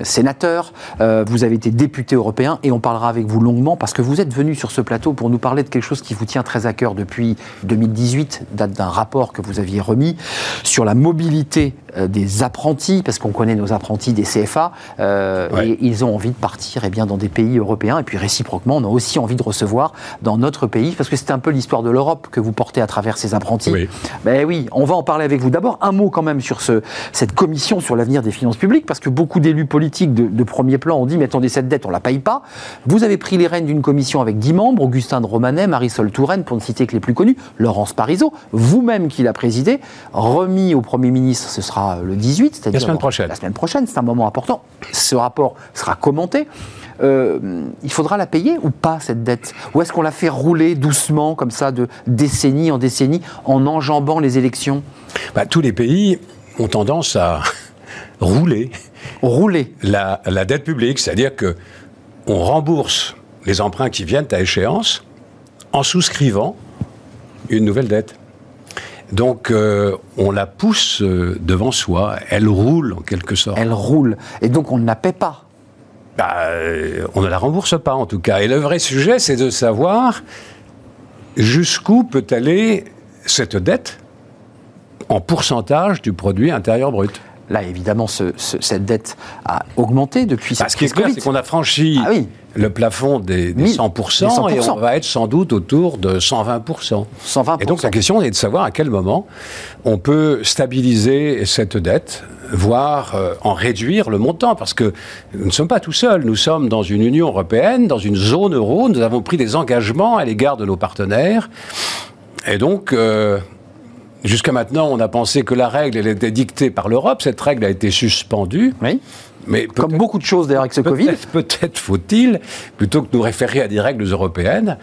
sénateur. vous avez été député européen et on parlera avec vous longuement parce que vous êtes venu sur ce plateau pour nous parler de quelque chose qui vous tient très à cœur depuis 2018, date d'un rapport que vous aviez remis sur la mobilité des apprentis, parce qu'on connaît nos apprentis des CFA, euh, Ouais. et ils ont envie de partir eh bien, dans des pays européens, et puis réciproquement, on a aussi envie de recevoir dans notre pays, parce que c'est un peu l'histoire de l'Europe que vous portez à travers ces apprentis. Oui. Ben oui, on va en parler avec vous. D'abord, un mot quand même sur ce, cette commission sur l'avenir des finances publiques, parce que beaucoup d'élus politiques de, de premier plan ont dit, mais attendez, cette dette, on la paye pas. Vous avez pris les rênes d'une commission avec 10 membres, Augustin de Romanet, Marisol Touraine, pour ne citer que les plus connus, Laurence Parisot, vous-même qui l'a présidé, remis au Premier ministre, ce sera le 18, c'est-à-dire La semaine prochaine. La semaine prochaine, c'est un moment important. Ce rapport sera commenté. Euh, il faudra la payer ou pas cette dette? Ou est-ce qu'on la fait rouler doucement comme ça de décennie en décennie en enjambant les élections? Bah, tous les pays ont tendance à (laughs) rouler Rouler. la, la dette publique, c'est-à-dire que on rembourse les emprunts qui viennent à échéance en souscrivant une nouvelle dette. Donc euh, on la pousse euh, devant soi, elle roule en quelque sorte. Elle roule. Et donc on ne la paie pas. Bah, euh, on ne la rembourse pas en tout cas. Et le vrai sujet, c'est de savoir jusqu'où peut aller cette dette en pourcentage du produit intérieur brut. Là, évidemment, ce- ce- cette dette a augmenté depuis Bah, cette ce qui est clair, c'est qu'on a franchi Ah oui. le plafond des, des Mille. 100%, Des et 100%. on va être sans doute autour de 120%. 120%. Et donc la question est de savoir à quel moment on peut stabiliser cette dette, voire euh, en réduire le montant, parce que nous ne sommes pas tout seuls, nous sommes dans une Union européenne, dans une zone euro, nous avons pris des engagements à l'égard de nos partenaires, et donc... euh, Jusqu'à maintenant, on a pensé que la règle, elle était dictée par l'Europe. Cette règle a été suspendue. Oui. Mais Comme beaucoup de choses d'ailleurs avec ce Covid. Peut-être peut-être faut-il, plutôt que de nous référer à des règles européennes,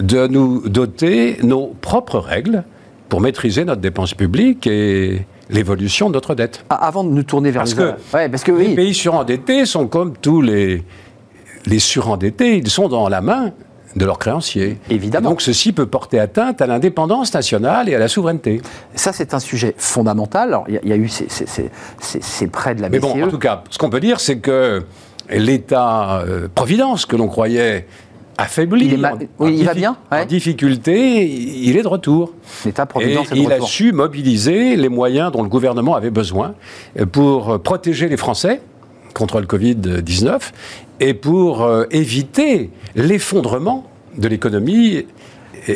de nous doter nos propres règles pour maîtriser notre dépense publique et l'évolution de notre dette. Ah, Avant de nous tourner vers Parce les... que Ouais, parce que Les pays surendettés sont comme tous les, les surendettés, ils sont dans la main de leurs créanciers. Évidemment. Et donc ceci peut porter atteinte à l'indépendance nationale et à la souveraineté. Ça, c'est un sujet fondamental. Alors, il y, a- il y a eu ces, ces- ces- ces- ces prêts de la Mais BCE. bon, en tout cas, ce qu'on peut dire, c'est que l'État-providence que l'on croyait affaibli, Il est en- oui, en il va bien, ouais. en difficulté, il est de retour. L'État-providence Et est de il a su mobiliser les moyens dont le gouvernement avait besoin pour protéger les Français contre le Covid-19 et pour euh, éviter l'effondrement de l'économie,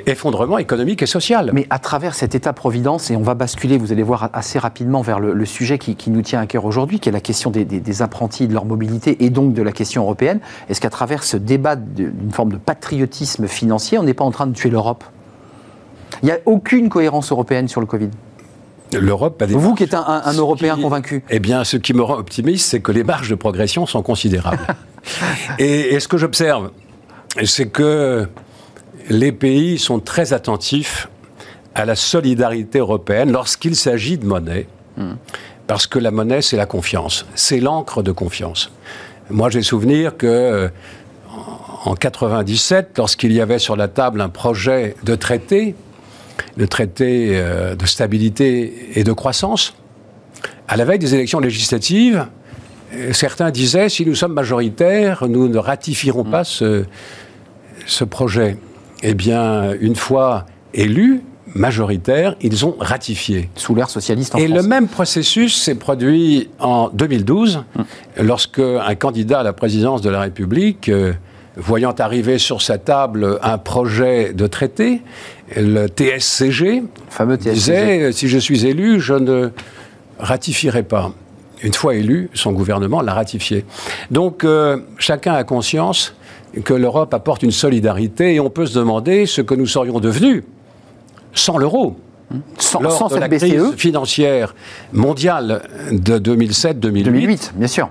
effondrement économique et social. Mais à travers cet État-providence, et on va basculer, vous allez voir assez rapidement vers le, le sujet qui, qui nous tient à cœur aujourd'hui, qui est la question des, des- des apprentis, de leur mobilité et donc de la question européenne, est-ce qu'à travers ce débat d'une forme de patriotisme financier, on n'est pas en train de tuer l'Europe? Il n'y a aucune cohérence européenne sur le Covid. L'Europe a des Vous qui êtes un, un- un Ce Européen qui- convaincu. Eh bien, ce qui me rend optimiste, c'est que les marges de progression sont considérables. (laughs) et, et ce que j'observe, c'est que les pays sont très attentifs à la solidarité européenne lorsqu'il s'agit de monnaie, parce que la monnaie, c'est la confiance, c'est l'encre de confiance. Moi, j'ai souvenir que en 97, lorsqu'il y avait sur la table un projet de traité, le traité euh, de stabilité et de croissance, à la veille des élections législatives, certains disaient si nous sommes majoritaires, nous ne ratifierons pas ce, ce projet. Eh bien, une fois élus, majoritaires, ils ont ratifié. Sous l'ère socialiste en Et France. le même processus s'est produit en 2012, lorsque un candidat à la présidence de la République, euh, voyant arriver sur sa table un projet de traité, le TSCG, Le fameux TSCG. disait euh, si je suis élu, je ne ratifierai pas. Une fois élu, son gouvernement l'a ratifié. Donc euh, chacun a conscience que l'Europe apporte une solidarité et on peut se demander ce que nous serions devenus sans l'euro. Sans, Lors sans de cette la BCE, crise financière mondiale de 2007-2008, 2008, bien sûr.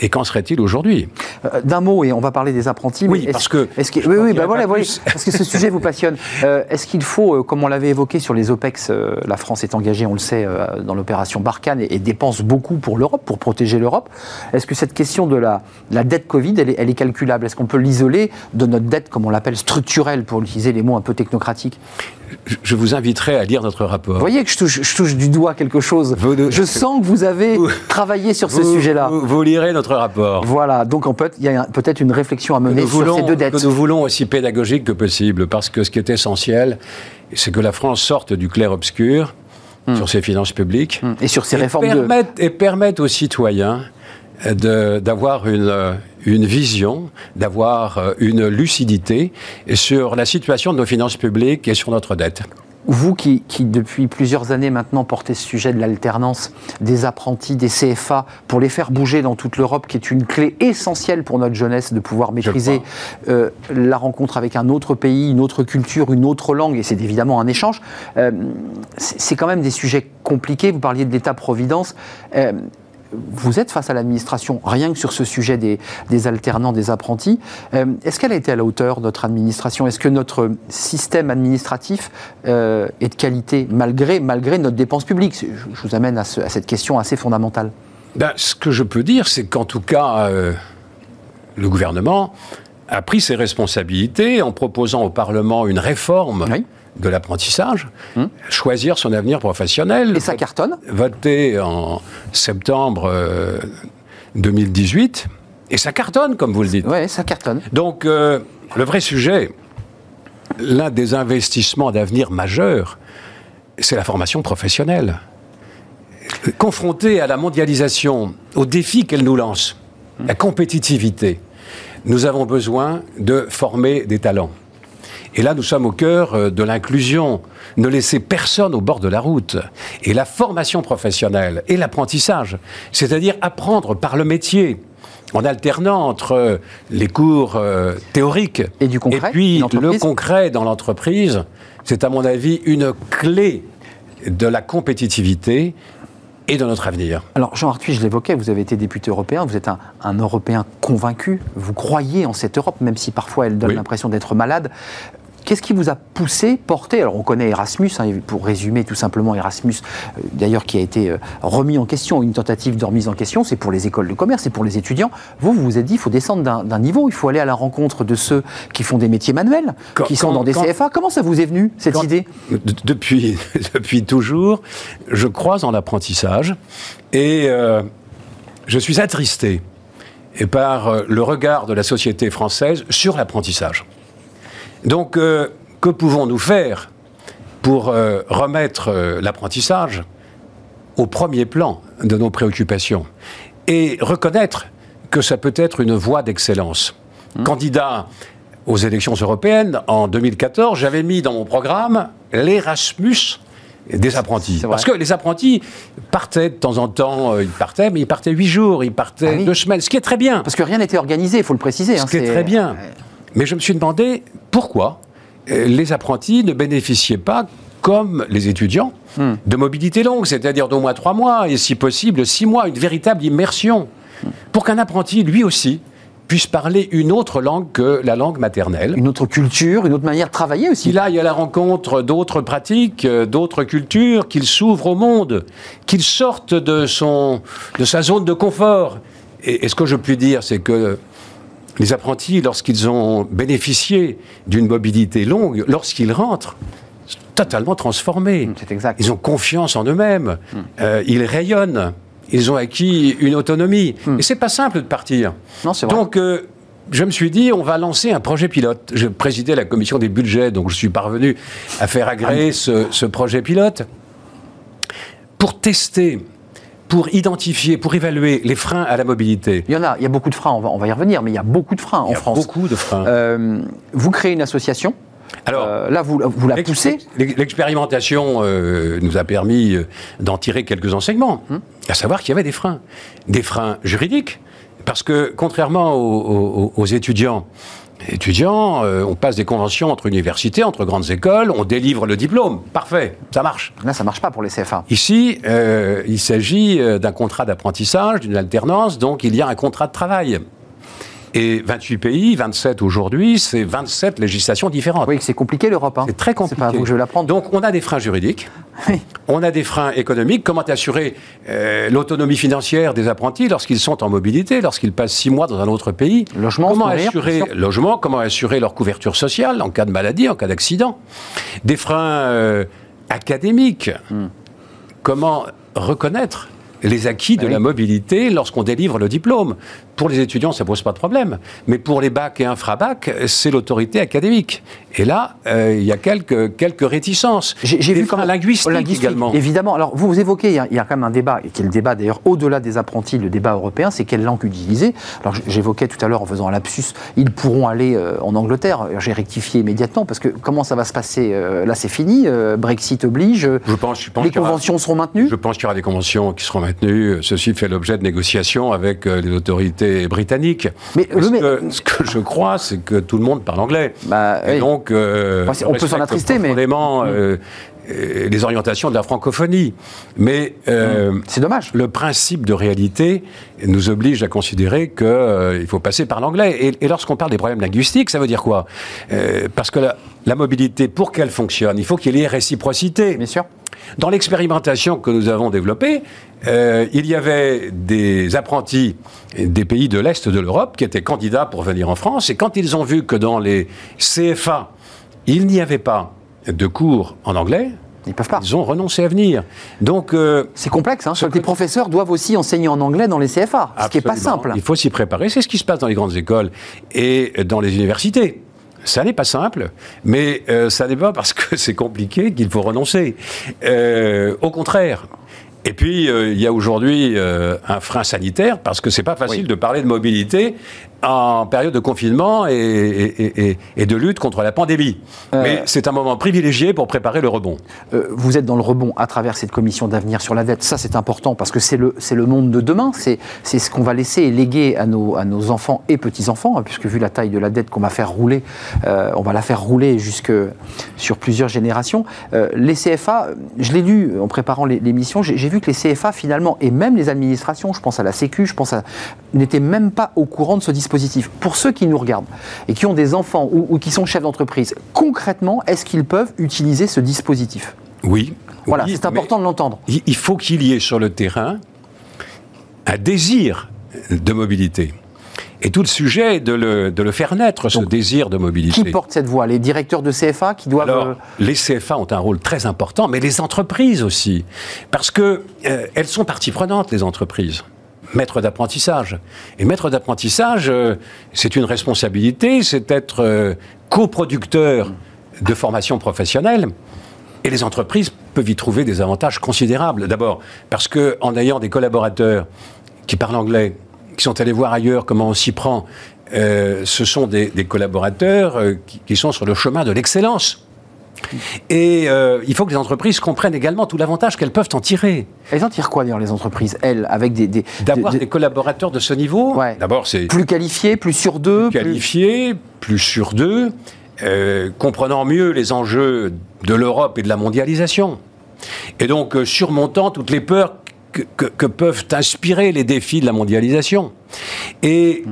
Et qu'en serait-il aujourd'hui? Euh, D'un mot, et on va parler des apprentis. Oui, mais parce que Est-ce que, oui, oui, bah voilà, parce que ce sujet vous passionne. Euh, est-ce qu'il faut, euh, comme on l'avait évoqué sur les OPEX, euh, la France est engagée, on le sait, dans l'opération Barkhane et, et dépense beaucoup pour l'Europe, pour protéger l'Europe. Est-ce que cette question de la, la dette Covid, elle est, elle est calculable? Est-ce qu'on peut l'isoler de notre dette, comme on l'appelle, structurelle, pour utiliser les mots un peu technocratiques? Je- vous inviterai à lire notre rapport. Vous voyez que je touche, je touche du doigt quelque chose. Vous Je sens que vous avez Vous- travaillé sur ce sujet-là. Vous, vous lirez notre rapport. Voilà, donc en fait, il y a peut-être une réflexion à mener nous sur voulons, ces deux dettes. que nous voulons aussi pédagogique que possible, parce que ce qui est essentiel, c'est que la France sorte du clair-obscur sur ses finances publiques Et sur et, réformes de... permette, et permette aux citoyens de- d'avoir une, une vision, d'avoir euh, une lucidité sur la situation de nos finances publiques et sur notre dette. Vous qui, qui, depuis plusieurs années maintenant, portez ce sujet de l'alternance des apprentis, des CFA, pour les faire bouger dans toute l'Europe, qui est une clé essentielle pour notre jeunesse de pouvoir maîtriser euh, la rencontre avec un autre pays, une autre culture, une autre langue, et c'est évidemment un échange. Euh, c'est c'est quand même des sujets compliqués. Vous parliez de l'État-providence. Vous êtes face à l'administration, rien que sur ce sujet des, des alternants, des apprentis. Euh, Est-ce qu'elle a été à la hauteur, notre administration? Est-ce que notre système administratif euh, est de qualité, malgré, malgré notre dépense publique? Je, je vous amène à, ce- à cette question assez fondamentale. Ben, ce que je peux dire, c'est qu'en tout cas, euh, le gouvernement a pris ses responsabilités en proposant au Parlement une réforme Oui. De l'apprentissage, Hum. choisir son avenir professionnel. Et ça cartonne? Voté en septembre euh, 2018, et ça cartonne, comme vous le dites. Oui, ça cartonne. Donc, euh, le vrai sujet, l'un des investissements d'avenir majeurs, c'est la formation professionnelle. Confronté à la mondialisation, aux défis qu'elle nous lance, la compétitivité, nous avons besoin de former des talents. Et là, nous sommes au cœur euh, de l'inclusion. Ne laisser personne au bord de la route. Et la formation professionnelle et l'apprentissage, c'est-à-dire apprendre par le métier, en alternant entre euh, les cours euh, théoriques Et du concret, et puis le concret dans l'entreprise, c'est à mon avis une clé de la compétitivité et de notre avenir. Alors, Jean Arthuis, je l'évoquais, vous avez été député européen, vous êtes un, un Européen convaincu, vous croyez en cette Europe, même si parfois elle donne Oui. l'impression d'être malade. Qu'est-ce qui vous a poussé, porté Alors, on connaît Erasmus, hein, pour résumer tout simplement Erasmus, euh, d'ailleurs qui a été euh, remis en question, une tentative de remise en question, c'est pour les écoles de commerce, c'est pour les étudiants. Vous, vous vous êtes dit, il faut descendre d'un niveau, il faut aller à la rencontre de ceux qui font des métiers manuels, Quand- qui sont quand- dans des quand- CFA. Comment ça vous est venu, cette idée? De- depuis, (laughs) depuis toujours, je crois en l'apprentissage et euh, je suis attristé et par le regard de la société française sur l'apprentissage. Donc, euh, que pouvons-nous faire pour euh, remettre euh, l'apprentissage au premier plan de nos préoccupations et reconnaître que ça peut être une voie d'excellence? Candidat aux élections européennes en 2014, j'avais mis dans mon programme l'Erasmus des apprentis. Parce que les apprentis partaient de temps en temps, euh, ils partaient, mais ils partaient huit jours, ils partaient Ah oui. deux semaines, ce qui est très bien. Parce que rien n'était organisé, il faut le préciser. Ce hein, qui est très bien. Mais je me suis demandé pourquoi euh, les apprentis ne bénéficiaient pas, comme les étudiants, Hmm. de mobilité longue, c'est-à-dire d'au moins trois mois, et si possible six mois, une véritable immersion, pour qu'un apprenti, lui aussi, puisse parler une autre langue que la langue maternelle. Une autre culture, une autre manière de travailler aussi. Qu'il aille à la rencontre d'autres pratiques, euh, d'autres cultures, qu'il s'ouvre au monde, qu'il sorte de, son, de sa zone de confort. Et, et ce que je puis dire, c'est que les apprentis, lorsqu'ils ont bénéficié d'une mobilité longue, lorsqu'ils rentrent, sont totalement transformés. C'est exact. Ils ont confiance en eux-mêmes, euh, ils rayonnent, ils ont acquis une autonomie. Et c'est pas simple de partir. Non, c'est vrai. Donc, euh, je me suis dit, on va lancer un projet pilote. Je présidais la commission des budgets, donc je suis parvenu à faire agréer ce, ce projet pilote pour tester, pour identifier, pour évaluer les freins à la mobilité. Il y en a, il y a beaucoup de freins, on va, on va y revenir, mais il y a beaucoup de freins en Il y a France. beaucoup de freins. Euh, vous créez une association. Alors, Euh, là, vous, vous la poussez. l'ex- L'expérimentation euh, nous a permis d'en tirer quelques enseignements, Hum. à savoir qu'il y avait des freins. Des freins juridiques, parce que contrairement aux, aux- aux étudiants, étudiants, euh, on passe des conventions entre universités, entre grandes écoles, on délivre le diplôme, parfait, ça marche. Là, ça marche pas pour les CFA. Ici, euh, il s'agit euh, d'un contrat d'apprentissage, d'une alternance, donc il y a un contrat de travail. Et 28 pays, 27 aujourd'hui, c'est 27 législations différentes. Oui, c'est compliqué l'Europe. hein. C'est très compliqué. C'est pas à vous que je vais. Donc, on a des freins juridiques, Oui. on a des freins économiques. Comment assurer euh, l'autonomie financière des apprentis lorsqu'ils sont en mobilité, lorsqu'ils passent six mois dans un autre pays? Logement, Comment assurer logement? Comment assurer leur couverture sociale en cas de maladie, en cas d'accident? Des freins euh, académiques. Hmm. Comment reconnaître les acquis de oui. la mobilité lorsqu'on délivre le diplôme. Pour les étudiants, ça pose pas de problème. Mais pour les bacs et infrabacs, c'est l'autorité académique. Et là, euh, il y a quelques, quelques réticences. J'ai vu freins comme linguistiques également. Évidemment. Alors, vous, vous évoquez, il y, a, il y a quand même un débat, et qui est le débat d'ailleurs au-delà des apprentis, le débat européen, c'est quelle langue utiliser. Alors, j'évoquais tout à l'heure en faisant un lapsus, ils pourront aller euh, en Angleterre. J'ai rectifié immédiatement parce que comment ça va se passer Euh, Là, c'est fini. Brexit oblige. Je pense, je pense les aura- conventions seront maintenues. Je pense qu'il y aura des conventions qui seront maintenues. Ceci fait l'objet de négociations avec les autorités britanniques. Mais ce, mais- que, ce que je crois, c'est que tout le monde parle anglais. Bah, Et oui. donc, Donc, euh, on peut s'en attrister, mais- les orientations de la francophonie. Mais euh, C'est dommage. le principe de réalité nous oblige à considérer qu'il faut passer par l'anglais. Et, et lorsqu'on parle des problèmes linguistiques, ça veut dire quoi? Euh, Parce que la, la mobilité, pour qu'elle fonctionne, il faut qu'il y ait réciprocité. Bien sûr. Dans l'expérimentation que nous avons développée, euh, il y avait des apprentis des pays de l'Est de l'Europe qui étaient candidats pour venir en France. Et quand ils ont vu que dans les CFA, il n'y avait pas de cours en anglais, Ils peuvent pas. ils ont renoncé à venir. Donc, euh, C'est complexe. Hein. Ce Les professeurs doivent aussi enseigner en anglais dans les CFA, ce qui n'est pas simple. Il faut s'y préparer. C'est ce qui se passe dans les grandes écoles et dans les universités. Ça n'est pas simple, mais euh, ça n'est pas parce que (laughs) c'est compliqué qu'il faut renoncer. Euh, au contraire. Et puis, euh, il y a aujourd'hui euh, un frein sanitaire parce que c'est pas facile de parler de mobilité en période de confinement et, et- et- et de lutte contre la pandémie. Euh. Mais c'est un moment privilégié pour préparer le rebond. Euh, vous êtes dans le rebond à travers cette commission d'avenir sur la dette. Ça, c'est important parce que c'est le, monde de demain. C'est, ce qu'on va laisser et léguer à nos, à nos enfants et petits-enfants, hein, puisque vu la taille de la dette qu'on va faire rouler, euh, on va la faire rouler jusque sur plusieurs générations. Les CFA, je l'ai lu en préparant l'émission, j'ai, j'ai vu que les CFA, finalement, et même les administrations, je pense à la Sécu, je pense à. n'étaient même pas au courant de ce dispositif. Pour ceux qui nous regardent et qui ont des enfants ou, ou qui sont chefs d'entreprise, concrètement, est-ce qu'ils peuvent utiliser ce dispositif? Oui. voilà, Oui, c'est important de l'entendre. il il faut qu'il y ait sur le terrain un désir de mobilité. Et tout le sujet est de le, de le faire naître, ce Donc, désir de mobilité. Qui porte cette voix? Les directeurs de CFA qui doivent. Alors, euh, les CFA ont un rôle très important, mais les entreprises aussi. Parce que euh, elles sont partie prenante, les entreprises. Maître d'apprentissage. Et maître d'apprentissage, euh, c'est une responsabilité, c'est être euh, coproducteur de formation professionnelle. Et les entreprises peuvent y trouver des avantages considérables. D'abord, parce qu'en ayant des collaborateurs qui parlent anglais, qui sont allés voir ailleurs comment on s'y prend, euh, ce sont des, collaborateurs euh, qui sont sur le chemin de l'excellence. Et euh, il faut que les entreprises comprennent également tout l'avantage qu'elles peuvent en tirer. Elles en tirent quoi d'ailleurs les entreprises Elles, avec des. D'avoir des- des collaborateurs de ce niveau, Ouais. d'abord c'est plus qualifiés, plus sur deux. plus- qualifiés, plus sur deux, euh, comprenant mieux les enjeux de l'Europe et de la mondialisation. Et donc euh, surmontant toutes les peurs que, que- que peuvent inspirer les défis de la mondialisation. Et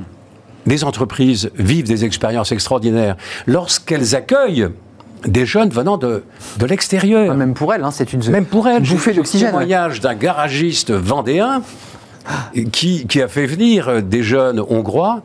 les entreprises vivent des expériences extraordinaires lorsqu'elles accueillent des jeunes venant de, de l'extérieur. Même pour elles, hein, c'est une. Même pour elle, Bouffée d'oxygène, Le témoignage d'un garagiste vendéen qui, qui a fait venir des jeunes hongrois.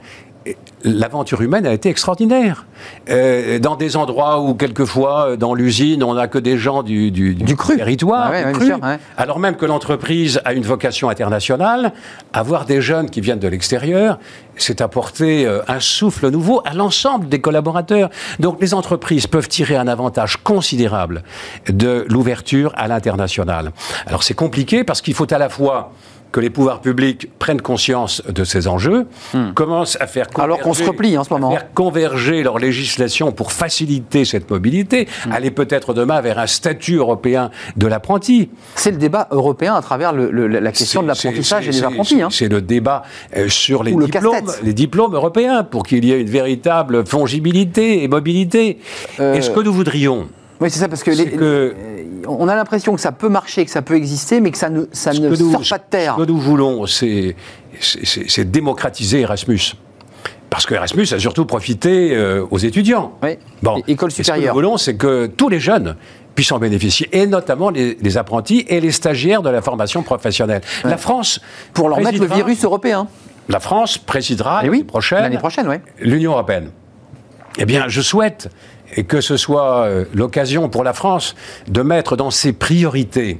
L'aventure humaine a été extraordinaire. Euh, dans des endroits où, quelquefois, dans l'usine, on n'a que des gens du, du, Du cru. territoire, Ah ouais, du ouais, bien cru. sûr, ouais. alors même que l'entreprise a une vocation internationale, avoir des jeunes qui viennent de l'extérieur, c'est apporter euh, un souffle nouveau à l'ensemble des collaborateurs. Donc les entreprises peuvent tirer un avantage considérable de l'ouverture à l'international. Alors c'est compliqué parce qu'il faut à la fois que les pouvoirs publics prennent conscience de ces enjeux, commencent à faire Hmm. Alors qu'on se converger- replie en ce moment. à faire converger leur législation pour faciliter cette mobilité, Hmm. aller peut-être demain vers un statut européen de l'apprenti. C'est le débat européen à travers le- le- la question de l'apprentissage et des c'est- apprentis. hein. C'est le débat euh, sur les Ou diplômes, les diplômes européens pour qu'il y ait une véritable fongibilité et mobilité. Euh, Et ce que nous voudrions, Oui, c'est ça, parce que, c'est les- que- on a l'impression que ça peut marcher, que ça peut exister, mais que ça ne, ça ne nous- sort pas de terre. Ce que nous voulons, c'est démocratiser Erasmus. Parce que Erasmus a surtout profité euh, aux étudiants. Oui. É- école Et Ce que supérieure. nous voulons, c'est que tous les jeunes puissent en bénéficier, et notamment les, les apprentis et les stagiaires de la formation professionnelle. La France Pour leur mettre le virus européen. La France présidera Eh l'année oui, prochaine L'année prochaine, oui. l'Union européenne. Eh bien, je souhaite que ce soit euh, l'occasion pour la France de mettre dans ses priorités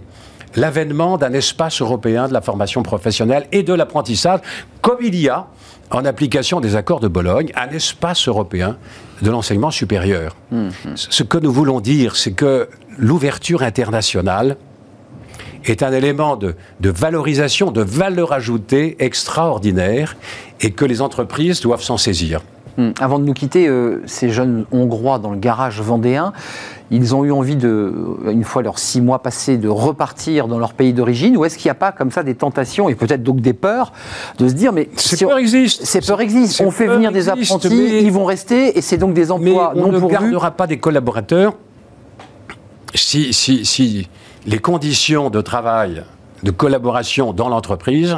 l'avènement d'un espace européen de la formation professionnelle et de l'apprentissage, comme il y a, en application des accords de Bologne, un espace européen de l'enseignement supérieur. Ce que nous voulons dire, c'est que l'ouverture internationale est un élément de, de valorisation, de valeur ajoutée extraordinaire et que les entreprises doivent s'en saisir. Hum, Avant de nous quitter, euh, ces jeunes Hongrois dans le garage vendéen, ils ont eu envie de, une fois leurs six mois passés, de repartir dans leur pays d'origine Ou est-ce qu'il n'y a pas comme ça des tentations et peut-être donc des peurs de se dire mais Ces si on- peurs existent. Ces peurs existent. On fait venir des apprentis, mais- ils vont rester et c'est donc des Mais emplois on non ne pourvus. gardera pas des collaborateurs si, si, si les conditions de travail, de collaboration dans l'entreprise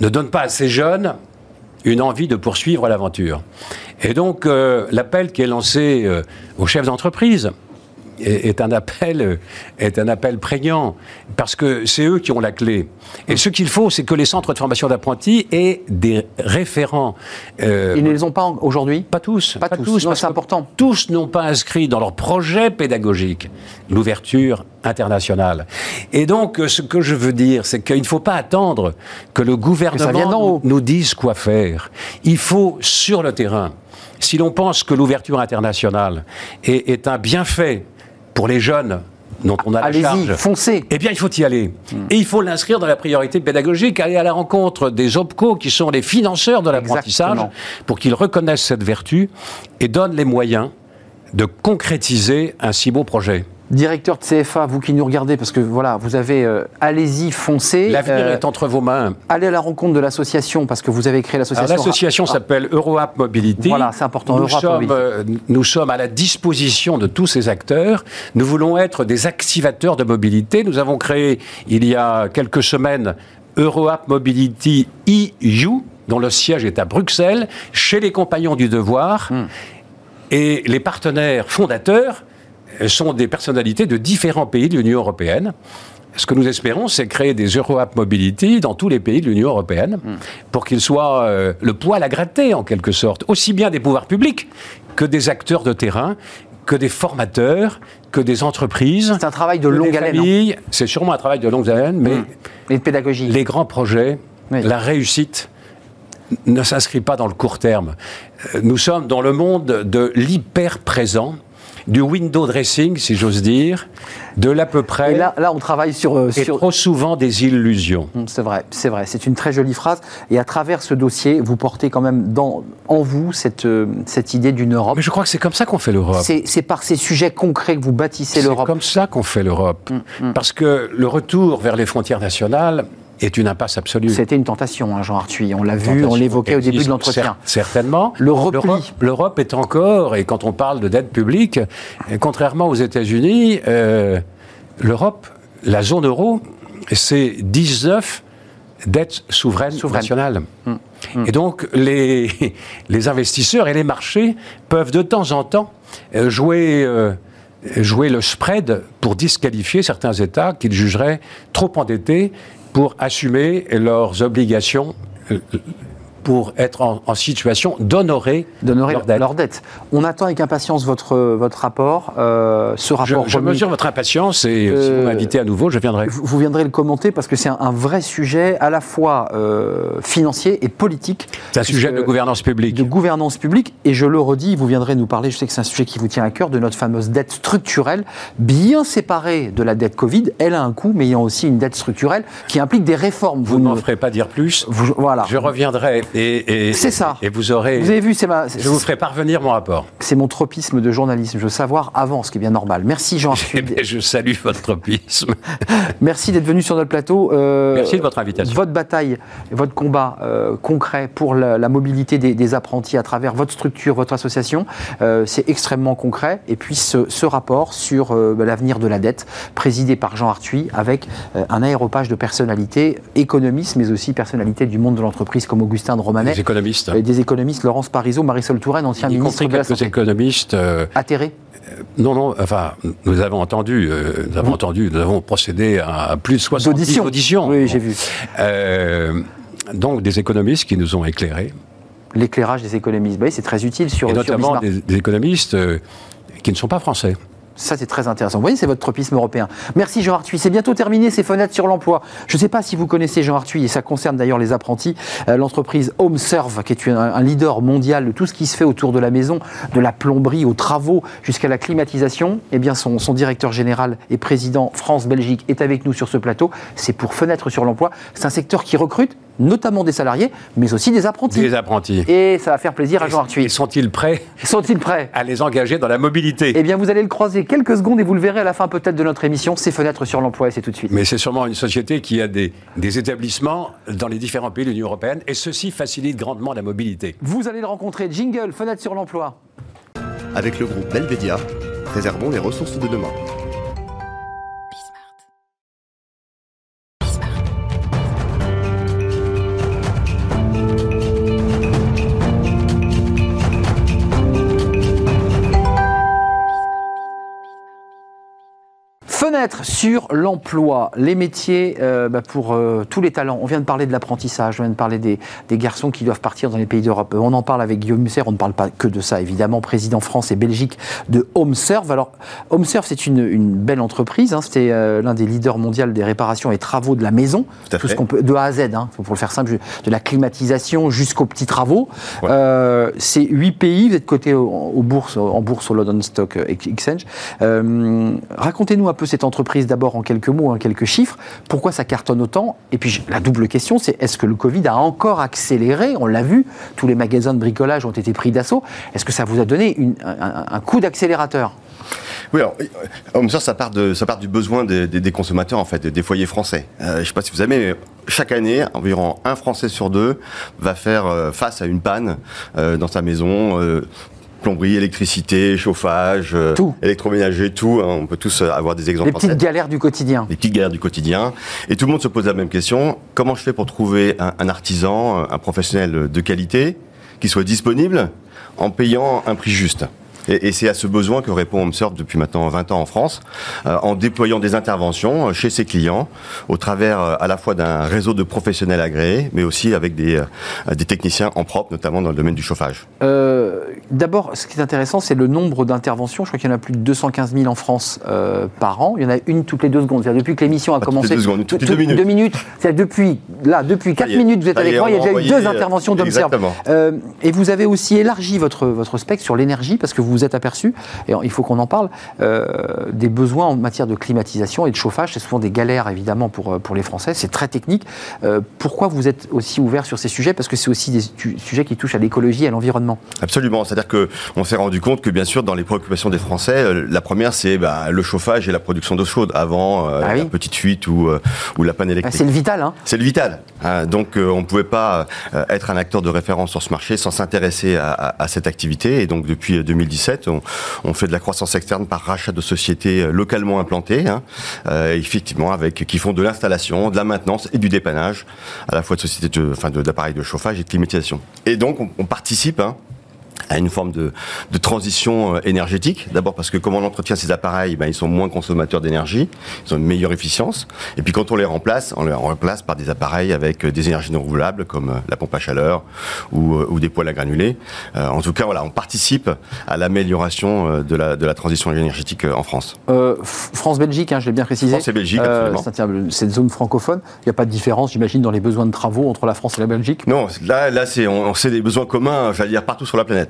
ne donnent pas à ces jeunes une envie de poursuivre l'aventure. Et donc, euh, l'appel qui est lancé euh, aux chefs d'entreprise est, est un appel, est un appel prégnant, parce que c'est eux qui ont la clé. Et ce qu'il faut, c'est que les centres de formation d'apprentis aient des référents. euh, Ils ne les ont pas aujourd'hui? Pas tous. Pas tous. Non, parce c'est important. Tous n'ont pas inscrit dans leur projet pédagogique l'ouverture internationale. Et donc, euh, ce que je veux dire, c'est qu'il ne faut pas attendre que le gouvernement nous, nous dise quoi faire. Il faut, sur le terrain, si l'on pense que l'ouverture internationale est, est un bienfait pour les jeunes dont on a la charge, foncez. eh bien, il faut y aller. Et il faut l'inscrire dans la priorité pédagogique, aller à la rencontre des OPCO, qui sont les financeurs de l'apprentissage, pour qu'ils reconnaissent cette vertu et donnent les moyens de concrétiser un si beau projet. Directeur de CFA, vous qui nous regardez, parce que voilà, vous avez euh, allez-y, foncez. L'avenir Euh, est entre vos mains. Allez à la rencontre de l'association, parce que vous avez créé l'association. L'association Ah, s'appelle EuroApp Mobility. Voilà, c'est important, Nous sommes, euh, nous sommes à la disposition de tous ces acteurs. Nous voulons être des activateurs de mobilité. Nous avons créé, il y a quelques semaines, EuroApp Mobility EU, dont le siège est à Bruxelles, chez les compagnons du devoir. Hmm. Et les partenaires fondateurs sont des personnalités de différents pays de l'Union européenne. Ce que nous espérons, c'est créer des EuroApp Mobility dans tous les pays de l'Union européenne pour qu'ils soient euh, le poil à gratter, en quelque sorte, aussi bien des pouvoirs publics que des acteurs de terrain, que des formateurs, que des entreprises. C'est un travail de longue haleine. hein. C'est sûrement un travail de longue haleine, mais Et de pédagogie. les grands projets, Oui. la réussite ne s'inscrit pas dans le court terme. Euh, Nous sommes dans le monde de l'hyper-présent, du window dressing, si j'ose dire, de l'à peu près, Et là, là, on travaille sur. euh, et sur... trop souvent des illusions. Hum, C'est vrai, c'est vrai. C'est une très jolie phrase. Et à travers ce dossier, vous portez quand même dans, en vous cette, euh, cette idée d'une Europe. Mais je crois que c'est comme ça qu'on fait l'Europe. C'est c'est par ces sujets concrets que vous bâtissez C'est l'Europe. comme ça qu'on fait l'Europe. Mm, Parce que le retour vers les frontières nationales est une impasse absolue. C'était une tentation, hein, Jean Arthuis. On l'a vu, on l'évoquait au début de l'entretien. cer- Certainement. Le repli. L'Europe- est encore, et quand on parle de dette publique, euh, contrairement aux États-Unis, euh, l'Europe, la zone euro, c'est 19 dettes souveraines, nationales. Et donc, les, (laughs) les investisseurs et les marchés peuvent de temps en temps jouer, euh, jouer le spread pour disqualifier certains États qu'ils jugeraient trop endettés pour assumer leurs obligations, euh, pour être en, en situation d'honorer leur, dette. On attend avec impatience votre, votre rapport. euh, ce Je, rapport je remis- mesure votre impatience et euh, si Euh, vous m'invitez à nouveau, je viendrai. Vous vous viendrez le commenter parce que c'est un, un vrai sujet à la fois euh, financier et politique. C'est un sujet de gouvernance publique. de gouvernance publique. Et je le redis, vous viendrez nous parler, je sais que c'est un sujet qui vous tient à cœur, de notre fameuse dette structurelle, bien séparée de la dette Covid. Elle a un coût, mais il y a aussi une dette structurelle qui implique des réformes. Vous ne m'en ferez pas dire plus. vous- voilà. Je reviendrai et, et- C'est ça. Et vous aurez. Vous avez vu, c'est ma- Je vous ferai parvenir mon rapport. c'est mon tropisme de journalisme. Je veux savoir avant, ce qui est bien normal. Merci Jean (laughs) Eh je salue votre tropisme. (laughs) Merci d'être venu sur notre plateau. Euh, Merci de votre invitation. Votre bataille, votre combat euh, concret pour la, la mobilité des, des apprentis à travers votre structure, votre association, euh, c'est extrêmement concret. Et puis ce, ce rapport sur bah, l'avenir de la dette, présidé par Jean Arthuis, avec un aéropage de personnalités, économistes, mais aussi personnalités du monde de l'entreprise comme Augustin de Romanet, Les économistes. des économistes Laurence Parisot, Marisol Touraine, ancien y ministre de la quelques Santé. économistes. euh, Atterré non, non, enfin, nous avons entendu, euh, nous avons entendu, nous avons procédé à plus de 70 D'audition. auditions. Oui, Bon. j'ai vu. Euh, donc, des économistes qui nous ont éclairés, L'éclairage des économistes, Bah c'est très utile sur, et notamment des, des économistes euh, qui ne sont pas français. Ça, c'est très intéressant. Vous voyez, c'est votre tropisme européen. Merci Jean Arthuis. C'est bientôt terminé ces fenêtres sur l'emploi. Je ne sais pas si vous connaissez Jean Arthuis, et ça concerne d'ailleurs les apprentis. Euh, L'entreprise HomeServe, qui est un, leader mondial de tout ce qui se fait autour de la maison, de la plomberie aux travaux jusqu'à la climatisation. Eh bien, son, son directeur général et président France-Belgique est avec nous sur ce plateau. C'est pour Fenêtres sur l'emploi. C'est un secteur qui recrute, notamment des salariés, mais aussi des apprentis. Des apprentis. Et ça va faire plaisir à Jean Arthuis. Sont-ils prêts Sont-ils prêts à les engager dans la mobilité? Eh bien, vous allez le croiser quelques secondes et vous le verrez à la fin peut-être de notre émission. C'est Fenêtres sur l'emploi et c'est tout de suite. Mais c'est sûrement une société qui a des, des établissements dans les différents pays de l'Union européenne et ceci facilite grandement la mobilité. Vous allez le rencontrer. Jingle, Fenêtres sur l'emploi. Avec le groupe Belvedia, préservons les ressources de demain. Fenêtre sur l'emploi, les métiers euh, bah, pour euh, tous les talents. On vient de parler de l'apprentissage, on vient de parler des, des garçons qui doivent partir dans les pays d'Europe. On en parle avec Guillaume Musser, on ne parle pas que de ça, évidemment, président France et Belgique de HomeServe. Alors, HomeServe, c'est une, une belle entreprise, hein. c'était euh, l'un des leaders mondiaux des réparations et travaux de la maison, Tout ce qu'on peut, de A à Z, hein, pour le faire simple, de la climatisation jusqu'aux petits travaux. Ouais. C'est huit pays, vous êtes coté au, au bourse, en bourse au London Stock Exchange. Racontez-nous un peu cette entreprise d'abord en quelques mots, en quelques chiffres. Pourquoi ça cartonne autant? Et puis la double question, c'est est-ce que le Covid a encore accéléré? On l'a vu, tous les magasins de bricolage ont été pris d'assaut. Est-ce que ça vous a donné un, coup d'accélérateur? Oui, alors, euh, ça part, de, ça part du besoin des, consommateurs, en fait, des foyers français. Euh, je ne sais pas si vous avez, mais chaque année, environ un Français sur deux va faire euh, face à une panne dans sa maison. Plomberie, électricité, chauffage, euh, Tout. électroménager, tout. hein, on peut tous euh, avoir des exemples Les petites galères du quotidien. les petites galères du quotidien. Et tout le monde se pose la même question. Comment je fais pour trouver un, un artisan, un professionnel de qualité, qui soit disponible en payant un prix juste? Et, et c'est à ce besoin que répond HomeServe depuis maintenant 20 ans en France, euh, en déployant des interventions euh, chez ses clients, au travers euh, à la fois d'un réseau de professionnels agréés, mais aussi avec des, euh, des techniciens en propre, notamment dans le domaine du chauffage. D'abord, ce qui est intéressant, c'est le nombre d'interventions. Je crois qu'il y en a plus de 215 000 en France par an. Il y en a une toutes les deux secondes. C'est-à-dire depuis que l'émission a Pas toutes commencé. les deux secondes, toutes les deux minutes. C'est-à-dire depuis là, depuis 4 y est. minutes, vous êtes avec moi. Il y a on déjà eu deux interventions. Euh, et vous avez aussi élargi votre votre spectre sur l'énergie parce que vous vous êtes aperçu, et il faut qu'on en parle, euh, des besoins en matière de climatisation et de chauffage. C'est souvent des galères évidemment pour euh, pour les Français. C'est très technique. Euh, pourquoi vous êtes aussi ouvert sur ces sujets? Parce que c'est aussi des tu- sujets qui touchent à l'écologie et à l'environnement. Absolument. C'est-à-dire que on s'est rendu compte que bien sûr, dans les préoccupations des Français, la première c'est bah, le chauffage et la production d'eau chaude avant euh, Ah oui. la petite fuite ou, ou la panne Ah, électrique. C'est le vital. Hein C'est le vital. hein. donc on ne pouvait pas être un acteur de référence sur ce marché sans s'intéresser à, à- à cette activité. Et donc depuis euh, 2017, on, fait de la croissance externe par rachat de sociétés euh, localement implantées, hein, euh, effectivement avec qui font de l'installation, de la maintenance et du dépannage, à la fois de sociétés, d'appareils de chauffage et de climatisation. Et donc on, on participe. hein, à une forme de, de transition euh, énergétique. D'abord parce que comme on entretient ces appareils, ben, ils sont moins consommateurs d'énergie, ils ont une meilleure efficience. Et puis quand on les remplace, on les remplace par des appareils avec euh, des énergies non renouvelables comme euh, la pompe à chaleur ou, ou des poêles à granulés. Euh, en tout cas, voilà, on participe à l'amélioration de la, de la transition énergétique en France. Euh, France-Belgique, hein, je l'ai bien précisé. France et Belgique, Euh, c'est- c'est une zone francophone. Il n'y a pas de différence, j'imagine, dans les besoins de travaux entre la France et la Belgique. Non, là, là c'est, on, on sait des besoins communs, j'allais dire, partout sur la planète.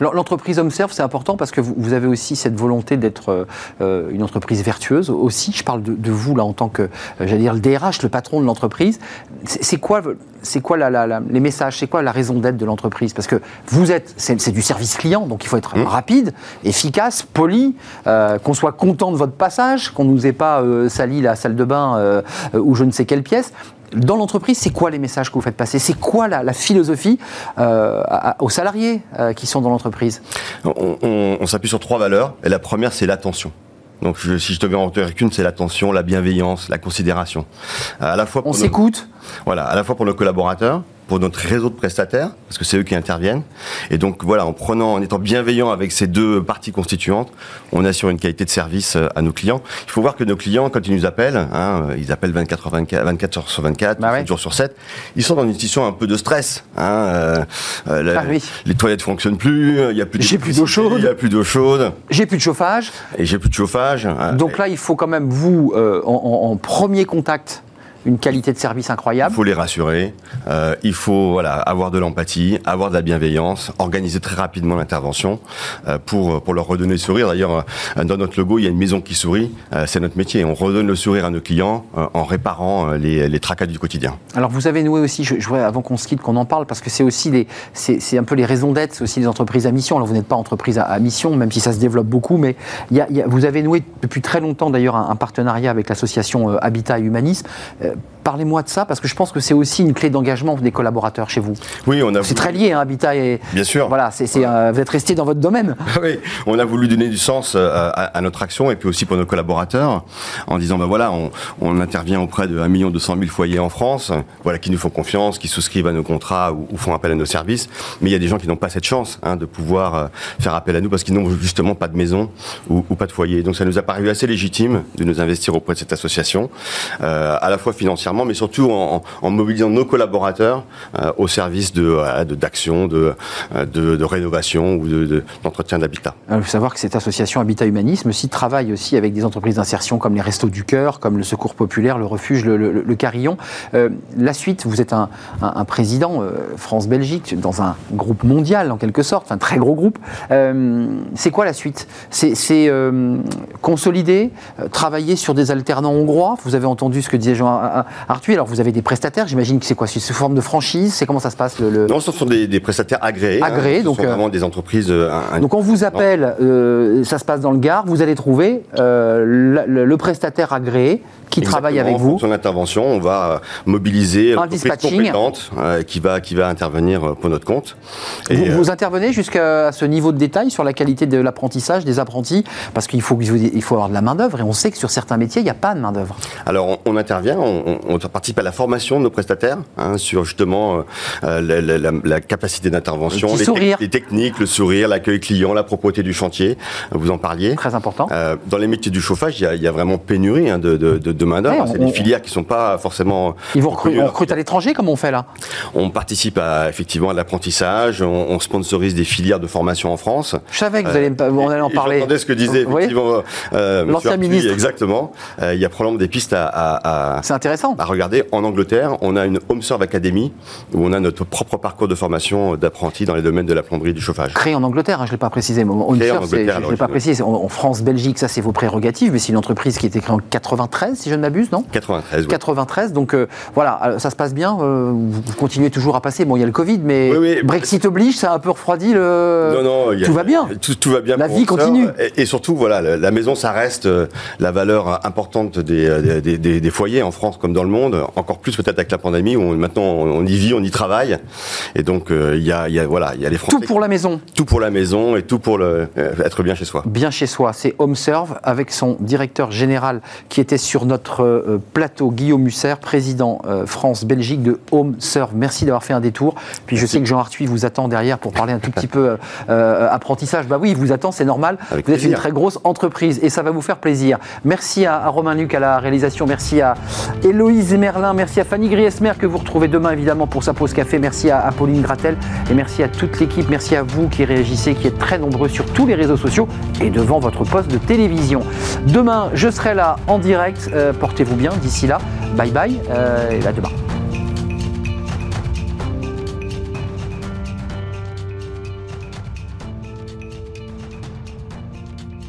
L'en- L'entreprise HomeServe, c'est important parce que vous, avez aussi cette volonté d'être euh, une entreprise vertueuse. Aussi, je parle de, de vous là en tant que, euh, j'allais dire, le DRH, le patron de l'entreprise. C'est quoi, c'est quoi la- la- la- les messages C'est quoi la raison d'être de l'entreprise? Parce que vous êtes, c'est du service client, donc il faut être Mmh. rapide, efficace, poli, euh, qu'on soit content de votre passage, qu'on nous ait pas euh, sali la salle de bain euh, ou je ne sais quelle pièce. Dans l'entreprise, c'est quoi les messages que vous faites passer? C'est quoi la, la philosophie euh, à- aux salariés euh, qui sont dans l'entreprise? On, on- on s'appuie sur trois valeurs. Et la première, c'est l'attention. Donc, je- si je devais en retenir qu'une, c'est l'attention, la bienveillance, la considération. À la fois On nos- s'écoute? Voilà, à la fois pour nos collaborateurs, pour notre réseau de prestataires, parce que c'est eux qui interviennent. Et donc voilà, en prenant, en étant bienveillant avec ces deux parties constituantes, on assure une qualité de service euh, à nos clients. Il faut voir que nos clients, quand ils nous appellent, hein, euh, ils appellent 24 heures 24, 24 heures sur 24, Bah ouais. 7 jours sur 7, ils sont dans une situation un peu de stress. Hein, euh, euh, la- Ah oui. Les toilettes fonctionnent plus, il y a plus J'ai plus d'eau chaude. il y a plus d'eau chaude, J'ai plus de chauffage. et j'ai plus de chauffage. hein. Donc là, il faut quand même vous, euh, en premier contact, une qualité de service incroyable. Il faut les rassurer, euh, il faut voilà, avoir de l'empathie, avoir de la bienveillance, organiser très rapidement l'intervention euh, pour, pour leur redonner le sourire. D'ailleurs, euh, dans notre logo, il y a une maison qui sourit, euh, c'est notre métier. On redonne le sourire à nos clients euh, en réparant euh, les, les tracas du quotidien. Alors vous avez noué aussi, je, je voudrais avant qu'on se quitte, qu'on en parle, parce que c'est aussi les, c'est, c'est un peu les raisons d'être, c'est aussi les entreprises à mission. Alors vous n'êtes pas entreprise à, à mission, même si ça se développe beaucoup, mais il y a, il y a- vous avez noué depuis très longtemps d'ailleurs un, un partenariat avec l'association euh, Habitat et Humanisme. it, Parlez-moi de ça, parce que je pense que c'est aussi une clé d'engagement des collaborateurs chez vous. Oui, on a C'est voulu- très lié, hein, Habitat et... Bien sûr. Voilà, c'est, c'est, euh, vous êtes resté dans votre domaine. (laughs) Oui, on a voulu donner du sens euh, à, à notre action et puis aussi pour nos collaborateurs en disant ben voilà, on, on intervient auprès de 1 200 000 foyers en France, voilà qui nous font confiance, qui souscrivent à nos contrats ou, ou font appel à nos services. Mais il y a des gens qui n'ont pas cette chance hein, de pouvoir euh, faire appel à nous parce qu'ils n'ont justement pas de maison ou, ou pas de foyer. Donc ça nous a paru assez légitime de nous investir auprès de cette association, euh, à la fois financièrement, mais surtout en, mobilisant nos collaborateurs euh, au service de de- d'action, de, euh, de, de rénovation ou de- de- d'entretien d'habitat. Euh, Il faut savoir que cette association Habitat Humanisme aussi travaille aussi avec des entreprises d'insertion comme les Restos du Cœur, comme le Secours Populaire, le Refuge, le, Carillon. Euh, la suite, vous êtes un, président euh, France-Belgique dans un groupe mondial en quelque sorte, un très gros groupe. Euh, c'est quoi la suite? C'est euh, consolider, euh, travailler sur des alternants hongrois? Vous avez entendu ce que disait Jean Arthuis. Alors vous avez des prestataires, j'imagine que c'est quoi C'est sous forme de franchise C'est comment ça se passe le, le- Non, ce sont des, des prestataires agréés. Agréés, ce donc, sont euh, vraiment des entreprises. euh, Donc on vous appelle, euh, ça se passe dans le Gard, vous allez trouver le prestataire agréé qui travaille avec en vous. fonction de l'intervention, on va euh, mobiliser Un l'entreprise compétente euh, qui va qui va intervenir euh, pour notre compte. Vous, euh, vous intervenez jusqu'à ce niveau de détail sur la qualité de l'apprentissage des apprentis? Parce qu'il faut, il faut avoir de la main-d'œuvre et on sait que sur certains métiers, il n'y a pas de main-d'œuvre. Alors on, on intervient, on, participe à la formation de nos prestataires hein, sur justement euh, la, la- la- la capacité d'intervention, Le les, techniques, le sourire, l'accueil client, la propreté du chantier. Vous en parliez. Très important. Euh, dans les métiers du chauffage, il y a, il y a vraiment pénurie hein, de, de, de, de main d'œuvre. Ouais, C'est des filières qui sont pas forcément. Ils vous recrutent, reconnues. on recrute à l'étranger comme on fait là On participe à, effectivement à l'apprentissage, on, on sponsorise des filières de formation en France. Je savais que vous allez, me- on allait en Et parler. J'entendais ce que disait effectivement euh, L'ancien ministre. Exactement. Euh, il y a probablement des pistes à, à, à- C'est intéressant. à regarder. En Angleterre, on a une Home Serve Academy où on a notre propre parcours de formation d'apprentis dans les domaines de la plomberie et du chauffage. Créé en Angleterre, hein, je ne l'ai pas précisé. mais Home Serve, je ne l'ai pas précisé. En, en France, Belgique, ça c'est vos prérogatives, mais c'est une entreprise qui a été créée en 93, si je ne m'abuse, non 93. oui. 93, donc euh, voilà, euh, ça se passe bien. euh, vous continuez toujours à passer. Bon, il y a le Covid, mais Oui, oui. Brexit oblige, ça a un peu refroidi le. Non, non, y a- tout va bien. Tout, tout va bien. La vie continue. Et, et surtout, voilà, la, la maison, ça reste la valeur importante des, des, des- des foyers en France comme dans le monde. Encore plus peut-être avec la pandémie où on- maintenant on, y vit, on y travaille. Et donc euh, il y a, il y a voilà, il y a les Français. Tout pour la maison. tout pour la maison et tout pour le, être bien chez soi. Bien chez soi, c'est HomeServe avec son directeur général qui était sur notre euh, plateau, Guillaume Musser, président euh, France-Belgique de HomeServe. Merci d'avoir fait un détour. Puis je sais que Jean Arthuis vous attend derrière pour parler un tout petit peu euh, euh, apprentissage. Bah oui, il vous attend, c'est normal. Avec vous êtes plaisir. une très grosse entreprise et ça va vous faire plaisir. Merci à, à Romain Luc à la réalisation, merci à Héloïse Merlin, merci à Fanny Griesmer que vous retrouvez demain évidemment pour sa pause café, merci à, à Pauline Gratel et merci à toute l'équipe, merci à vous qui réagissez, qui êtes très nombreux sur tous les réseaux sociaux et devant votre poste de télévision. Demain, je serai là en direct, Euh, portez-vous bien, d'ici là, bye bye euh, et à demain.